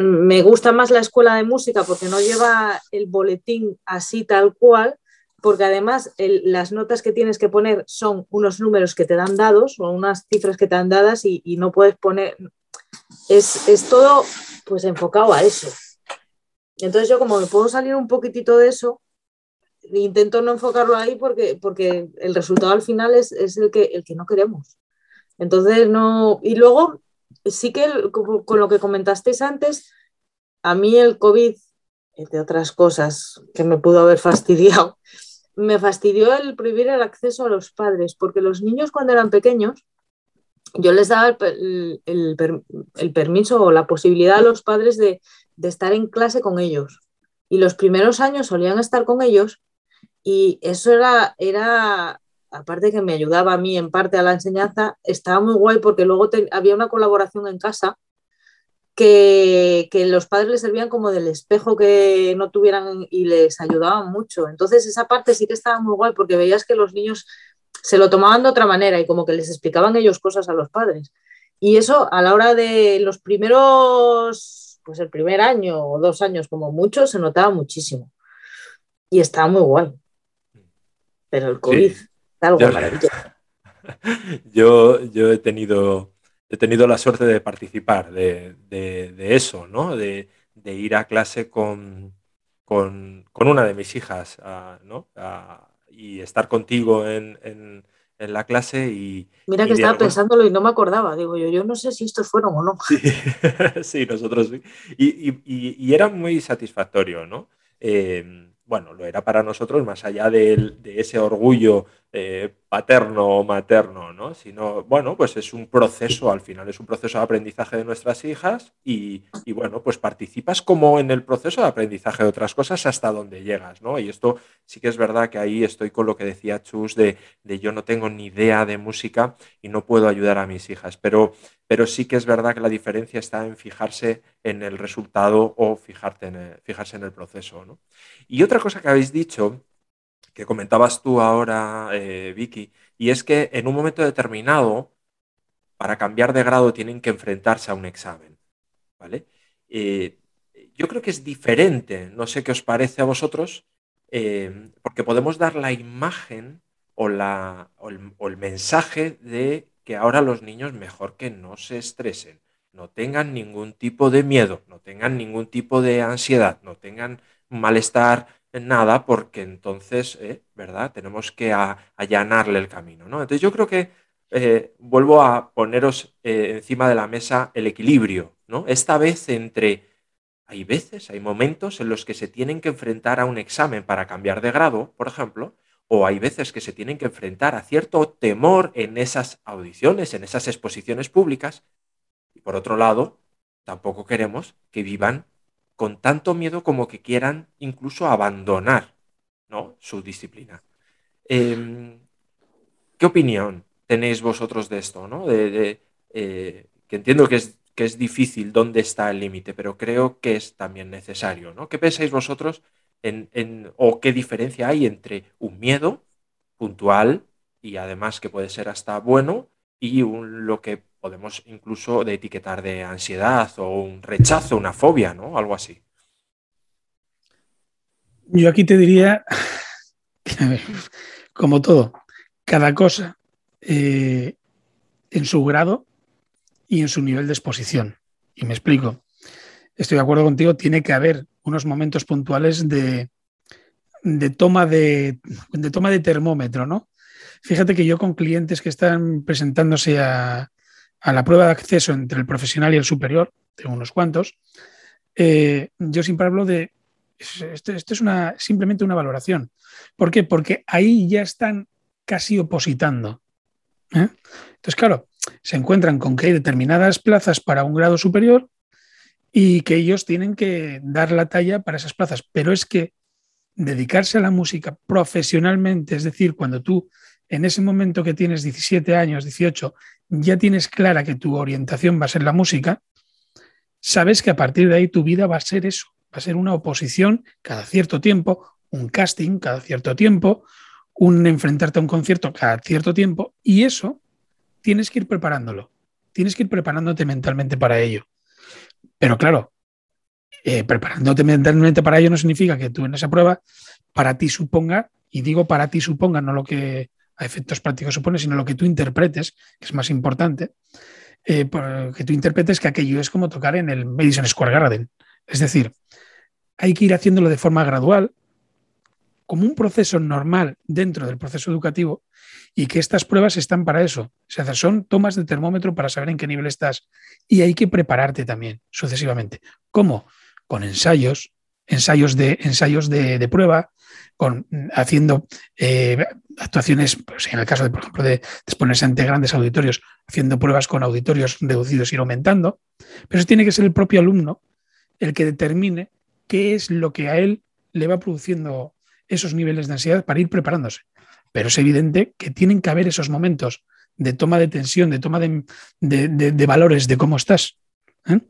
D: Me gusta más la escuela de música porque no lleva el boletín así tal cual, porque además las notas que tienes que poner son unos números que te dan dados o unas cifras que te dan dadas y, no puedes poner, es, es, todo pues enfocado a eso. Entonces yo como me puedo salir un poquitito de eso, intento no enfocarlo ahí porque, porque el resultado al final es, es el, que, el que no queremos. Entonces, no. Y luego, sí que con lo que comentasteis antes, a mí el COVID, entre otras cosas que me pudo haber fastidiado, me fastidió el prohibir el acceso a los padres, porque los niños cuando eran pequeños, yo les daba el, permiso o la posibilidad a los padres de, de, estar en clase con ellos. Y los primeros años solían estar con ellos y eso era, era aparte que me ayudaba a mí en parte a la enseñanza, estaba muy guay porque luego había una colaboración en casa que, que, los padres les servían como del espejo que no tuvieran y les ayudaban mucho. Entonces esa parte sí que estaba muy guay porque veías que los niños se lo tomaban de otra manera y como que les explicaban ellos cosas a los padres. Y eso a la hora de los primeros pues el primer año o dos años como mucho, se notaba muchísimo. Y estaba muy guay. Pero el COVID, algo
B: yo,
D: maravilloso. <laughs>
B: Yo, yo he tenido he tenido la suerte de participar de, de, de eso, ¿no? De, de, ir a clase con, con, con una de mis hijas, uh, ¿no? Uh, y estar contigo en, en, en, la clase y...
D: Mira que
B: y
D: estaba pensándolo y no me acordaba, digo yo, yo no sé si estos fueron o no.
B: Sí, <laughs> sí nosotros sí. Y, y, y, era muy satisfactorio, ¿no? Eh, bueno, lo era para nosotros más allá de, de ese orgullo eh, paterno o materno, ¿no? Sino, bueno, pues es un proceso, al final es un proceso de aprendizaje de nuestras hijas y, bueno, pues participas como en el proceso de aprendizaje de otras cosas hasta donde llegas, ¿no? Y esto sí que es verdad que ahí estoy con lo que decía Chus de, yo no tengo ni idea de música y no puedo ayudar a mis hijas, pero, pero sí que es verdad que la diferencia está en fijarse en el resultado o fijarse en el proceso, ¿no? Y otra cosa que habéis dicho que comentabas tú ahora, eh, Vicky, y es que en un momento determinado, para cambiar de grado, tienen que enfrentarse a un examen. ¿vale? Eh, yo creo que es diferente, no sé qué os parece a vosotros, eh, porque podemos dar la imagen o, la, o, el, o el mensaje de que ahora los niños mejor que no se estresen, no tengan ningún tipo de miedo, no tengan ningún tipo de ansiedad, no tengan malestar nada porque entonces, eh, ¿verdad? Tenemos que allanarle el camino, ¿no? Entonces yo creo que eh, vuelvo a poneros eh, encima de la mesa el equilibrio, ¿no? Esta vez entre, hay veces, hay momentos en los que se tienen que enfrentar a un examen para cambiar de grado, por ejemplo, o hay veces que se tienen que enfrentar a cierto temor en esas audiciones, en esas exposiciones públicas, y por otro lado, tampoco queremos que vivan con tanto miedo como que quieran incluso abandonar ¿no? su disciplina. Eh, ¿Qué opinión tenéis vosotros de esto? ¿no? De, eh, que entiendo que es, que es, difícil dónde está el límite, pero creo que es también necesario. ¿no? ¿Qué pensáis vosotros en, en, o qué diferencia hay entre un miedo puntual y además que puede ser hasta bueno y un, lo que podemos incluso de etiquetar de ansiedad o un rechazo, una fobia, ¿no? Algo así.
C: Yo aquí te diría, <laughs> como todo, cada cosa eh, en su grado y en su nivel de exposición. Y me explico. Estoy de acuerdo contigo, tiene que haber unos momentos puntuales de, de toma, de, de toma de termómetro, ¿no? Fíjate que yo con clientes que están presentándose a, a la prueba de acceso entre el profesional y el superior, tengo unos cuantos, eh, yo siempre hablo de, esto, es una, simplemente una valoración. ¿Por qué? Porque ahí ya están casi opositando. ¿eh? Entonces, claro, se encuentran con que hay determinadas plazas para un grado superior y que ellos tienen que dar la talla para esas plazas. Pero es que dedicarse a la música profesionalmente, es decir, cuando tú en ese momento que tienes 17 años, 18, ya tienes clara que tu orientación va a ser la música, sabes que a partir de ahí tu vida va a ser eso, va a ser una oposición cada cierto tiempo, un casting cada cierto tiempo, un enfrentarte a un concierto cada cierto tiempo, y eso tienes que ir preparándolo, tienes que ir preparándote mentalmente para ello. Pero claro, eh, preparándote mentalmente para ello no significa que tú en esa prueba para ti suponga, y digo para ti suponga, no lo que a efectos prácticos supone, sino lo que tú interpretes, que es más importante, eh, que tú interpretes que aquello es como tocar en el Madison Square Garden. Es decir, hay que ir haciéndolo de forma gradual, como un proceso normal dentro del proceso educativo, y que estas pruebas están para eso. O sea, son tomas de termómetro para saber en qué nivel estás. Y hay que prepararte también, sucesivamente. ¿Cómo? Con ensayos, ensayos de, ensayos de, prueba, con, haciendo eh, actuaciones, pues en el caso, de, por ejemplo, de, exponerse ante grandes auditorios, haciendo pruebas con auditorios reducidos, ir aumentando. Pero eso tiene que ser el propio alumno el que determine qué es lo que a él le va produciendo esos niveles de ansiedad para ir preparándose. Pero es evidente que tienen que haber esos momentos de toma de tensión, de toma de, de, de valores de cómo estás. ¿eh?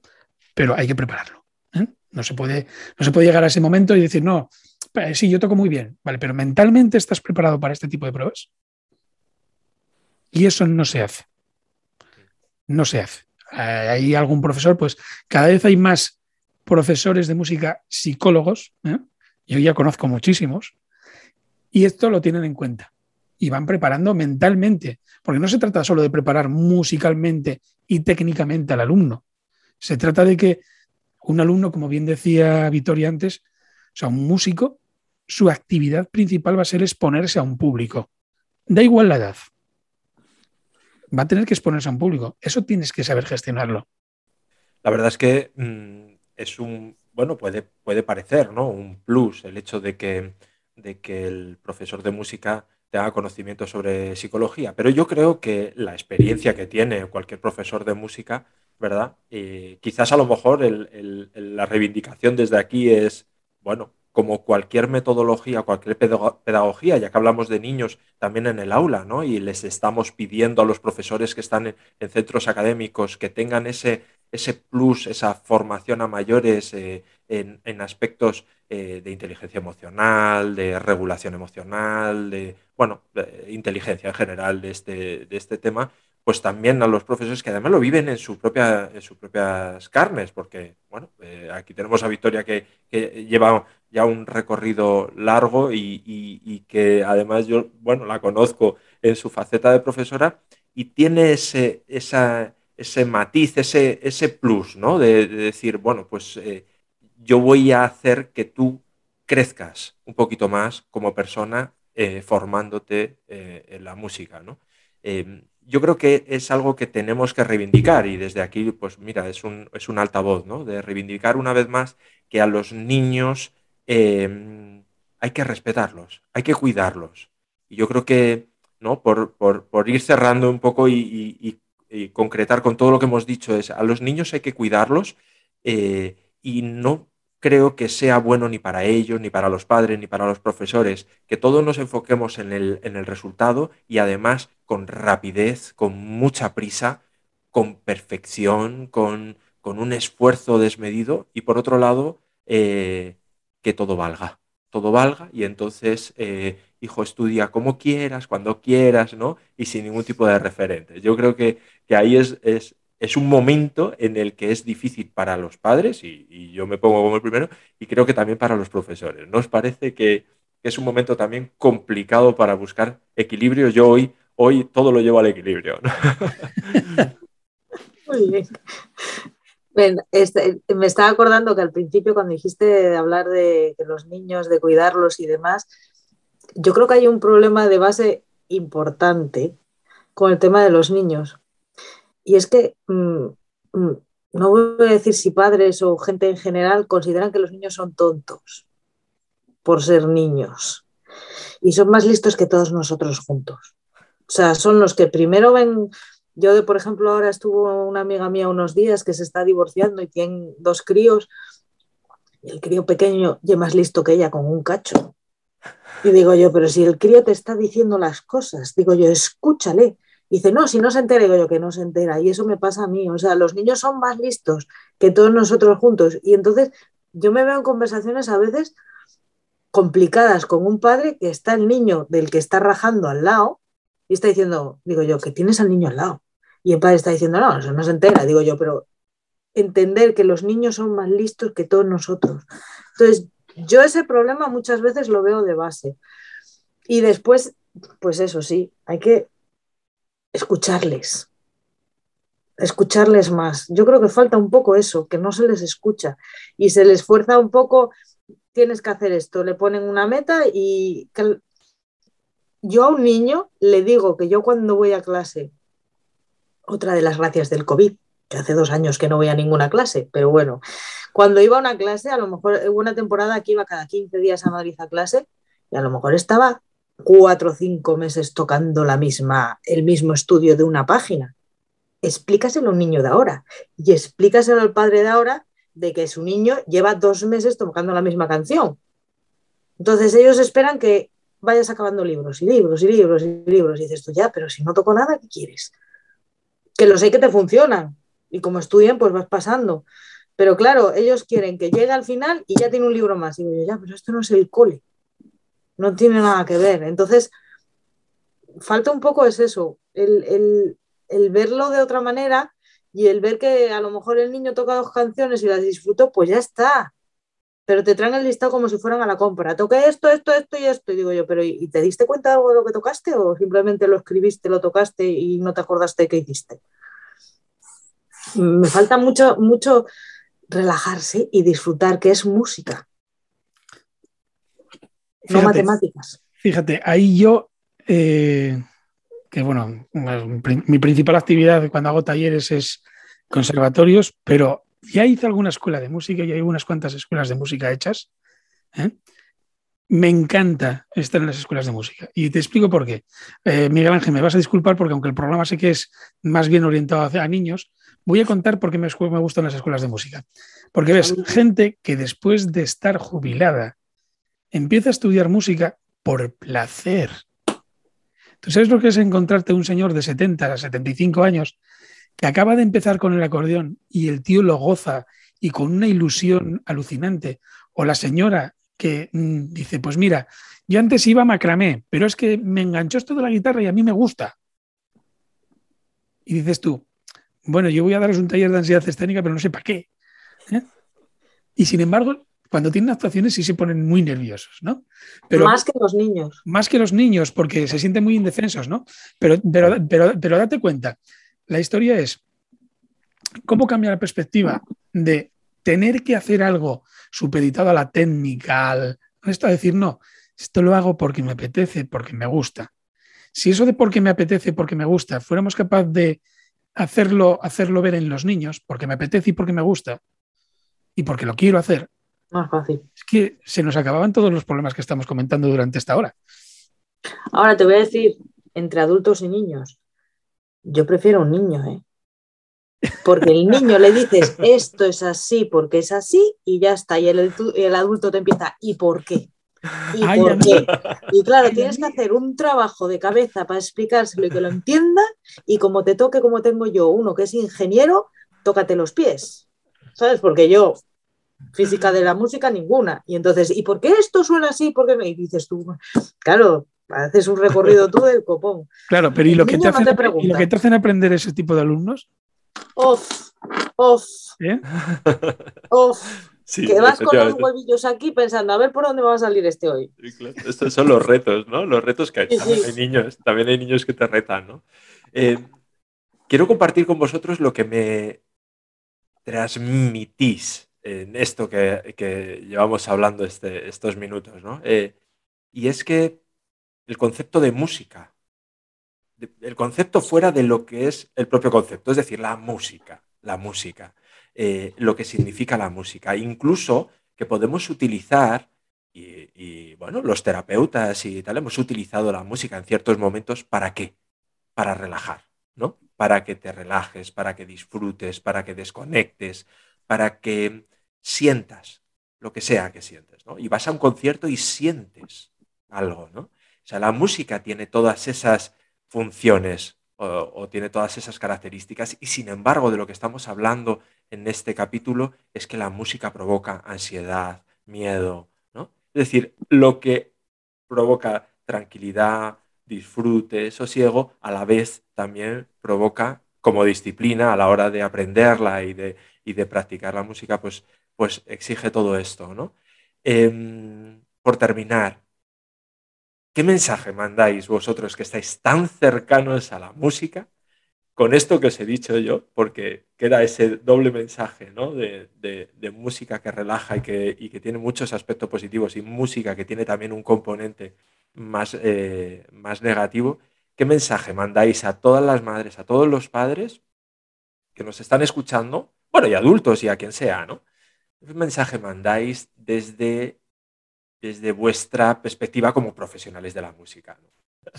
C: Pero hay que prepararlo. ¿Eh? No, se puede, no se puede llegar a ese momento y decir, no, sí, yo toco muy bien, vale, pero mentalmente estás preparado para este tipo de pruebas. Y eso no se hace. No se hace. Hay algún profesor, pues cada vez hay más profesores de música psicólogos, ¿eh? yo ya conozco muchísimos, y esto lo tienen en cuenta y van preparando mentalmente, porque no se trata solo de preparar musicalmente y técnicamente al alumno, se trata de que un alumno, como bien decía Victoria antes, o sea, un músico, su actividad principal va a ser exponerse a un público. Da igual la edad. Va a tener que exponerse a un público. Eso tienes que saber gestionarlo.
B: La verdad es que mm, es un, bueno, puede, puede parecer, ¿no? Un plus el hecho de que, de que el profesor de música tenga conocimiento sobre psicología, pero yo creo que la experiencia que tiene cualquier profesor de música, ¿verdad? Eh, quizás a lo mejor la reivindicación desde aquí es, bueno, como cualquier metodología, cualquier pedagogía, ya que hablamos de niños también en el aula, ¿no? Y les estamos pidiendo a los profesores que están en, centros académicos que tengan ese, ese plus, esa formación a mayores eh, en, aspectos eh, de inteligencia emocional, de regulación emocional, de, bueno, inteligencia en general de este, de este tema, pues también a los profesores que además lo viven en, su propia, en sus propias carnes, porque, bueno, eh, aquí tenemos a Victoria que, lleva ya un recorrido largo y, que además yo, bueno, la conozco en su faceta de profesora y tiene ese, esa, ese matiz, ese, ese plus, ¿no? De, decir, bueno, pues eh, yo voy a hacer que tú crezcas un poquito más como persona eh, formándote en la música, ¿no? Yo creo que es algo que tenemos que reivindicar y desde aquí, pues mira, es un, es un altavoz, ¿no? De reivindicar una vez más que a los niños em, hay que respetarlos, hay que cuidarlos. Y yo creo que, ¿no? Por, ir cerrando un poco y, concretar con todo lo que hemos dicho, es a los niños hay que cuidarlos eh, y no creo que sea bueno ni para ellos, ni para los padres, ni para los profesores, que todos nos enfoquemos en el, en el resultado y además con rapidez, con mucha prisa, con perfección, con, con un esfuerzo desmedido y por otro lado, eh, que todo valga, todo valga y entonces, eh, hijo, estudia como quieras, cuando quieras, ¿no? Y sin ningún tipo de referente. Yo creo que, que ahí es, es, es un momento en el que es difícil para los padres, y, yo me pongo como el primero, y creo que también para los profesores. ¿No os parece que, es un momento también complicado para buscar equilibrio? Yo hoy, hoy todo lo llevo al equilibrio. <laughs>
D: Muy bien. Este, me estaba acordando que al principio cuando dijiste hablar de los niños, de cuidarlos y demás, yo creo que hay un problema de base importante con el tema de los niños, y es que mm, mm, no voy a decir si padres o gente en general consideran que los niños son tontos por ser niños y son más listos que todos nosotros juntos. O sea, son los que primero ven, yo por ejemplo ahora estuvo una amiga mía unos días que se está divorciando y tiene dos críos y el crío pequeño ya más listo que ella con un cacho. Y digo yo, pero si el crío te está diciendo las cosas, digo yo, escúchale, dice, no, si no se entera, digo yo que no se entera. Y eso me pasa a mí. O sea, los niños son más listos que todos nosotros juntos. Y entonces yo me veo en conversaciones a veces complicadas con un padre que está el niño del que está rajando al lado y está diciendo, digo yo, que tienes al niño al lado. Y el padre está diciendo, no, eso no se entera. Digo yo, pero entender que los niños son más listos que todos nosotros. Entonces, yo ese problema muchas veces lo veo de base. Y después, pues eso sí, hay que escucharles, escucharles más. Yo creo que falta un poco eso, que no se les escucha y se les fuerza un poco, tienes que hacer esto, le ponen una meta y yo a un niño le digo que yo cuando voy a clase, otra de las gracias del COVID, que hace dos años que no voy a ninguna clase, pero bueno, cuando iba a una clase, a lo mejor una temporada que iba cada 15 días a Madrid a clase y a lo mejor estaba cuatro o cinco meses tocando la misma, el mismo estudio de una página. Explícaselo a un niño de ahora y explícaselo al padre de ahora de que su niño lleva dos meses tocando la misma canción. Entonces ellos esperan que vayas acabando libros y libros y libros y libros y dices tú ya, pero si no toco nada, ¿qué quieres? Que lo sé que te funcionan y como estudian pues vas pasando. Pero claro, ellos quieren que llegue al final y ya tiene un libro más. Y digo yo, ya, pero esto no es el cole no tiene nada que ver. Entonces, falta un poco es eso, el, verlo de otra manera y el ver que a lo mejor el niño toca dos canciones y las disfrutó, pues ya está. Pero te traen el listado como si fueran a la compra. Toqué esto, esto, esto y esto. Y digo yo, pero ¿y te diste cuenta de algo de lo que tocaste o simplemente lo escribiste, lo tocaste y no te acordaste qué hiciste? Me falta mucho, mucho relajarse y disfrutar, que es música, no matemáticas.
C: Fíjate, ahí yo, eh, que bueno, mi principal actividad cuando hago talleres es conservatorios, pero ya hice alguna escuela de música y hay unas cuantas escuelas de música hechas. ¿eh? Me encanta estar en las escuelas de música. Y te explico por qué. Eh, Miguel Ángel, me vas a disculpar porque aunque el programa sé que es más bien orientado a niños, voy a contar por qué me, me gustan las escuelas de música. Porque ves, gente que después de estar jubilada empieza a estudiar música por placer. ¿Tú sabes lo que es encontrarte un señor de 70 a 75 años que acaba de empezar con el acordeón y el tío lo goza y con una ilusión alucinante? O la señora que mm, dice, pues mira, yo antes iba a macramé, pero es que me enganchó esto de la guitarra y a mí me gusta. Y dices tú, bueno, yo voy a daros un taller de ansiedad escénica, pero no sé para qué. ¿eh? Y sin embargo, cuando tienen actuaciones sí se ponen muy nerviosos, ¿no?
D: Pero, más que los niños.
C: Más que los niños, porque se sienten muy indefensos, ¿no? Pero, pero, pero, pero date cuenta, la historia es cómo cambia la perspectiva de tener que hacer algo supeditado a la técnica, al esto a decir, no, esto lo hago porque me apetece, porque me gusta. Si eso de porque me apetece, porque me gusta, fuéramos capaces de hacerlo, hacerlo ver en los niños, porque me apetece y porque me gusta, y porque lo quiero hacer,
D: más fácil.
C: Es que se nos acababan todos los problemas que estamos comentando durante esta hora.
D: Ahora te voy a decir, entre adultos y niños, yo prefiero un niño, ¿eh? Porque el niño le dices <laughs> esto es así porque es así y ya está. Y el, el adulto te empieza, ¿y por qué? ¿Y por qué? Y claro, tienes que hacer un trabajo de cabeza para explicárselo y que lo entienda. Y como te toque, como tengo yo, uno que es ingeniero, tócate los pies. ¿Sabes? Porque yo física de la música ninguna. Y entonces, ¿y por qué esto suena así? ¿Por qué me dices tú? Claro, haces un recorrido tú del copón.
C: Claro, pero ¿y lo, que te, hacen, lo que te hacen aprender ese tipo de alumnos?
D: Off, off, ¿Eh? off. que vas con los huevillos aquí pensando, a ver por dónde va a salir este hoy.
B: Estos son los retos, ¿no? Los retos que hay. También hay niños, también hay niños que te retan, ¿no? Eh, quiero compartir con vosotros lo que me transmitís en esto que, llevamos hablando este, estos minutos, ¿no? Eh, y es que el concepto de música, el concepto fuera de lo que es el propio concepto, es decir, la música, la música, eh, lo que significa la música, incluso que podemos utilizar, y, y, bueno, los terapeutas y tal, hemos utilizado la música en ciertos momentos, ¿para qué? Para relajar, ¿no? Para que te relajes, para que disfrutes, para que desconectes, para que sientas lo que sea que sientes, ¿no? Y vas a un concierto y sientes algo, ¿no? O sea, la música tiene todas esas funciones o, tiene todas esas características y sin embargo de lo que estamos hablando en este capítulo es que la música provoca ansiedad, miedo, ¿no? Es decir, lo que provoca tranquilidad, disfrute, sosiego, a la vez también provoca como disciplina a la hora de aprenderla y de, y de practicar la música, pues pues exige todo esto, ¿no? Em, por terminar, ¿qué mensaje mandáis vosotros que estáis tan cercanos a la música con esto que os he dicho yo? Porque queda ese doble mensaje, ¿no? De, música que relaja y que, tiene muchos aspectos positivos y música que tiene también un componente más, eh, más negativo. ¿Qué mensaje mandáis a todas las madres, a todos los padres que nos están escuchando? Bueno, y adultos y a quien sea, ¿no? ¿Qué mensaje mandáis desde, desde vuestra perspectiva como profesionales de la música?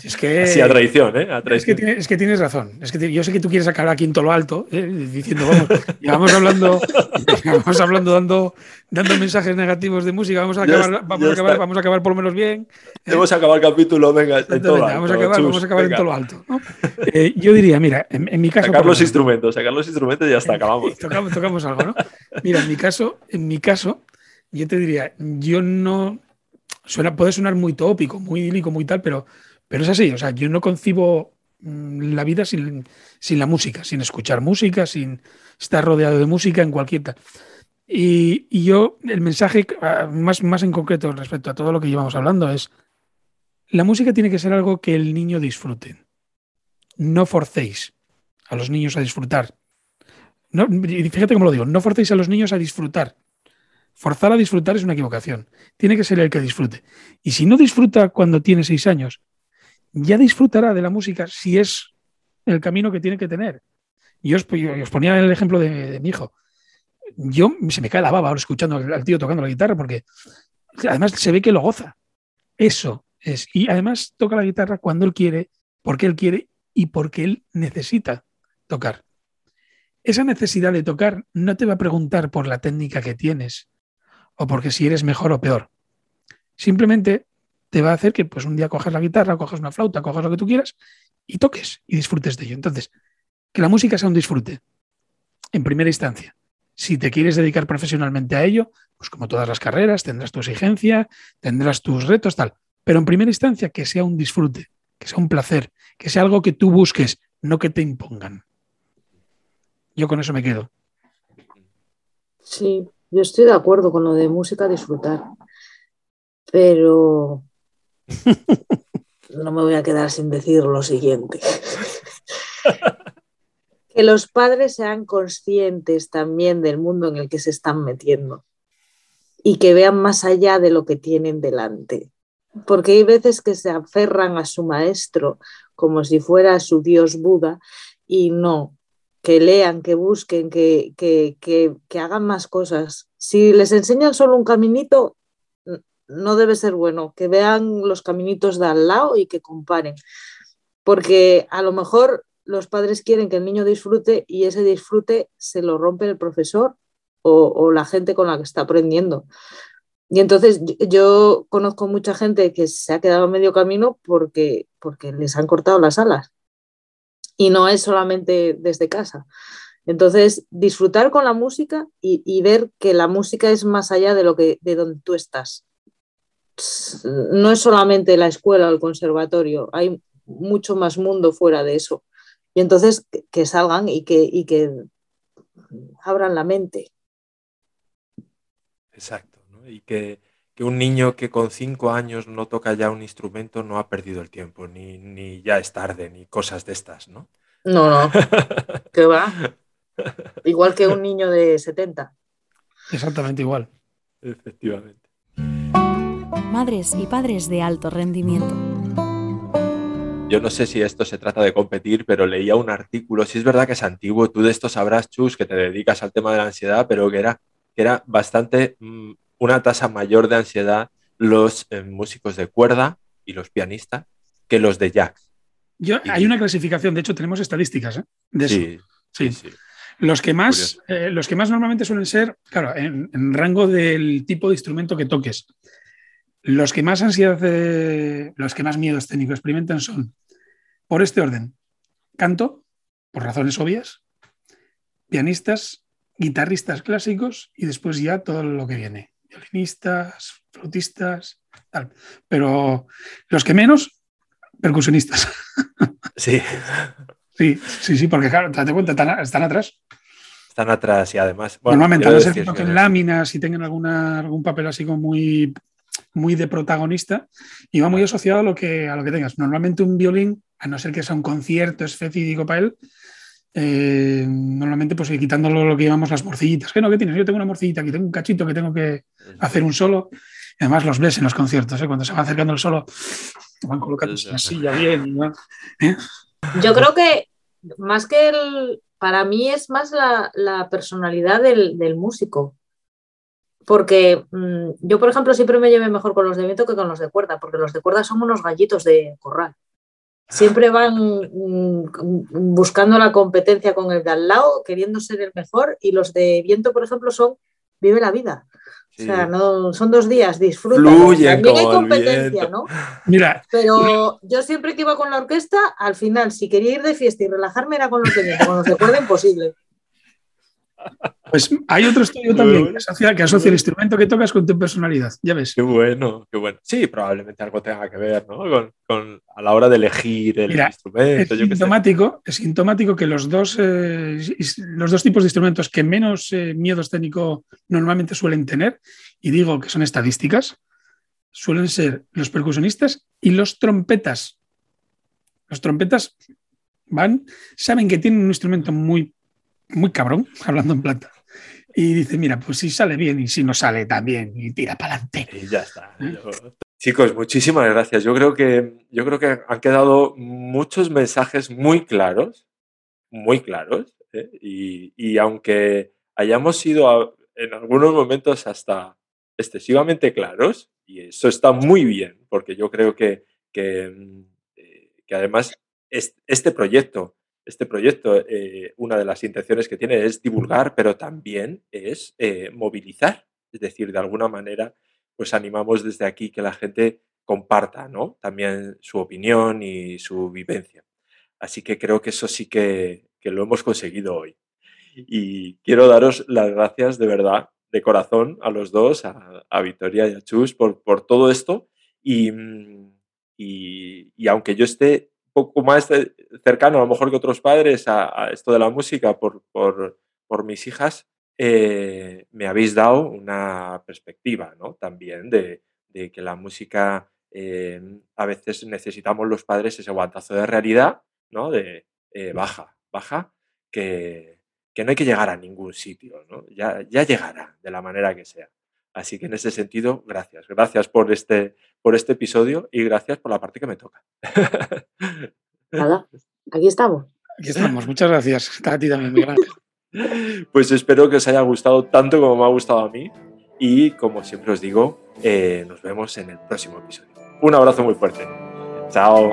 C: Es que,
B: Así a traición, ¿eh?
C: Es, que tienes, es, que tienes, razón. Es que yo sé que tú quieres sacar aquí en todo lo alto, ¿eh? diciendo, vamos, vamos hablando, <laughs> vamos hablando, dando, dando mensajes negativos de música, vamos a acabar, vamos, a acabar vamos a acabar por lo menos bien.
B: ¿eh? Hemos acabado el capítulo, venga, en todo
C: vamos, a acabar, vamos a acabar en todo lo alto. Eh, yo diría, mira, en, mi caso.
B: Sacar los instrumentos, sacar los instrumentos y ya está, acabamos. <laughs>
C: tocamos, tocamos algo, ¿no? Mira, en mi caso, en mi caso, yo te diría, yo no. Suena, puede sonar muy tópico, muy idílico, muy tal, pero pero es así, o sea, yo no concibo mm, la vida sin, sin, la música, sin escuchar música, sin estar rodeado de música en cualquier y, yo, el mensaje ah, más, más en concreto respecto a todo lo que llevamos hablando es, la música tiene que ser algo que el niño disfrute. No forcéis a los niños a disfrutar. No, fíjate cómo lo digo, no forcéis a los niños a disfrutar. Forzar a disfrutar es una equivocación. Tiene que ser el que disfrute. Y si no disfruta cuando tiene seis años, ya disfrutará de la música si es el camino que tiene que tener. Yo os, ponía el ejemplo de, mi hijo. Yo se me cae la baba ahora escuchando al tío tocando la guitarra porque además se ve que lo goza. Eso es. Y además toca la guitarra cuando él quiere, porque él quiere y porque él necesita tocar. Esa necesidad de tocar no te va a preguntar por la técnica que tienes o porque si eres mejor o peor. Simplemente te va a hacer que pues un día cojas la guitarra, cojas una flauta, cojas lo que tú quieras y toques y disfrutes de ello. Entonces, que la música sea un disfrute, en primera instancia. Si te quieres dedicar profesionalmente a ello, pues como todas las carreras, tendrás tu exigencia, tendrás tus retos, tal. Pero en primera instancia, que sea un disfrute, que sea un placer, que sea algo que tú busques, no que te impongan. Yo con eso me quedo.
D: Sí, yo estoy de acuerdo con lo de música disfrutar, pero no me voy a quedar sin decir lo siguiente. <laughs> que los padres sean conscientes también del mundo en el que se están metiendo y que vean más allá de lo que tienen delante. Porque hay veces que se aferran a su maestro como si fuera su dios Buda y no, que lean, que busquen, que, que, que hagan más cosas. Si les enseñan solo un caminito, no debe ser bueno, que vean los caminitos de al lado y que comparen, porque a lo mejor los padres quieren que el niño disfrute y ese disfrute se lo rompe el profesor o, la gente con la que está aprendiendo. Y entonces yo conozco mucha gente que se ha quedado medio camino porque, porque les han cortado las alas. Y no es solamente desde casa. Entonces, disfrutar con la música y, y, ver que la música es más allá de lo que de donde tú estás no es solamente la escuela o el conservatorio, hay mucho más mundo fuera de eso. Y entonces que, salgan y que, y que abran la mente.
B: Exacto, y que, un niño que con cinco años no toca ya un instrumento no ha perdido el tiempo, ni, ni ya es tarde, ni cosas de estas, ¿no?
D: No, no, <laughs> que va. Igual que un niño de 70.
C: Exactamente igual.
B: Efectivamente
A: madres y padres de alto rendimiento.
B: Yo no sé si esto se trata de competir, pero leía un artículo, si es verdad que es antiguo, tú de esto sabrás, Chus, que te dedicas al tema de la ansiedad, pero que era, que era bastante mm, una tasa mayor de ansiedad los eh, músicos de cuerda y los pianistas que los de jazz.
C: Yo, hay una clasificación, de hecho tenemos estadísticas ¿eh? de eso. Sí, sí. Los que, más, eh, los que más normalmente suelen ser, claro, en, rango del tipo de instrumento que toques. Los que más ansiedad, los que más miedo escénico experimentan son, por este orden, canto, por razones obvias, pianistas, guitarristas clásicos y después ya todo lo que viene, violinistas, flautistas, tal. Pero los que menos, percusionistas. <laughs>
B: Sí.
C: Sí, sí, sí, porque claro, date cuenta, están, atrás.
B: Están atrás y además.
C: Normalmente, a no ser que toquen láminas y tengan alguna, algún papel así como muy muy de protagonista y va muy asociado a lo que, a lo que tengas. Normalmente un violín, a no ser que sea un concierto específico para él, eh, normalmente pues quitándolo lo que llamamos las morcillitas. ¿Qué no? ¿Qué tienes? Yo tengo una morcillita aquí, tengo un cachito que tengo que hacer un solo. Y además los ves en los conciertos, ¿eh? cuando se va acercando el solo, van colocando la silla bien.
D: ¿eh? Yo creo que más que el, para mí es más la, personalidad del, del, músico porque mm, yo, por ejemplo, siempre me llevé mejor con los de viento que con los de cuerda, porque los de cuerda son unos gallitos de corral. Siempre van mm, buscando la competencia con el de al lado, queriendo ser el mejor, y los de viento, por ejemplo, son vive la vida. O sea, no, son dos días, disfruta. También hay competencia, ¿no?
C: Mira.
D: Pero yo siempre que iba con la orquesta, al final, si quería ir de fiesta y relajarme, era con los de viento, con los de cuerda imposible.
C: Pues hay otro estudio también que asocia, que asocia el instrumento que tocas con tu personalidad, ya ves.
B: Qué bueno, qué bueno. Sí, probablemente algo tenga que ver, ¿no? Con, a la hora de elegir el instrumento.
C: Es sintomático, es sintomático que los dos, eh, los dos tipos de instrumentos que menos eh, miedo escénico normalmente suelen tener, y digo que son estadísticas, suelen ser los percusionistas y los trompetas. Los trompetas van, saben que tienen un instrumento muy, muy cabrón, <laughs> hablando en plata y dice, mira, pues si sale bien y si no sale también y tira para adelante.
B: Y ya está. ¿Eh? Chicos, muchísimas gracias. Yo creo que yo creo que han quedado muchos mensajes muy claros, muy claros, ¿eh? y, aunque hayamos sido en algunos momentos hasta excesivamente claros, y eso está muy bien, porque yo creo que, que, eh, que además este proyecto este proyecto, eh, una de las intenciones que tiene es divulgar, pero también es eh, movilizar. Es decir, de alguna manera, pues animamos desde aquí que la gente comparta ¿no? también su opinión y su vivencia. Así que creo que eso sí que, lo hemos conseguido hoy. Y quiero daros las gracias de verdad, de corazón, a los dos, a, Victoria y a Chus, por, por todo esto. Y, y, y aunque yo esté poco más cercano a lo mejor que otros padres a, esto de la música por, por, por mis hijas, eh, me habéis dado una perspectiva ¿no? también de, de, que la música eh, a veces necesitamos los padres ese guantazo de realidad, ¿no? de eh, baja, baja, que, que, no hay que llegar a ningún sitio, ¿no? ya, ya llegará de la manera que sea. Así que en ese sentido, gracias. Gracias por este, por este episodio y gracias por la parte que me toca. <laughs>
E: Nada, aquí estamos.
C: Aquí estamos, muchas gracias. A ti también, Miguel <laughs>
B: Pues espero que os haya gustado tanto como me ha gustado a mí y como siempre os digo, eh, nos vemos en el próximo episodio. Un abrazo muy fuerte. Chao.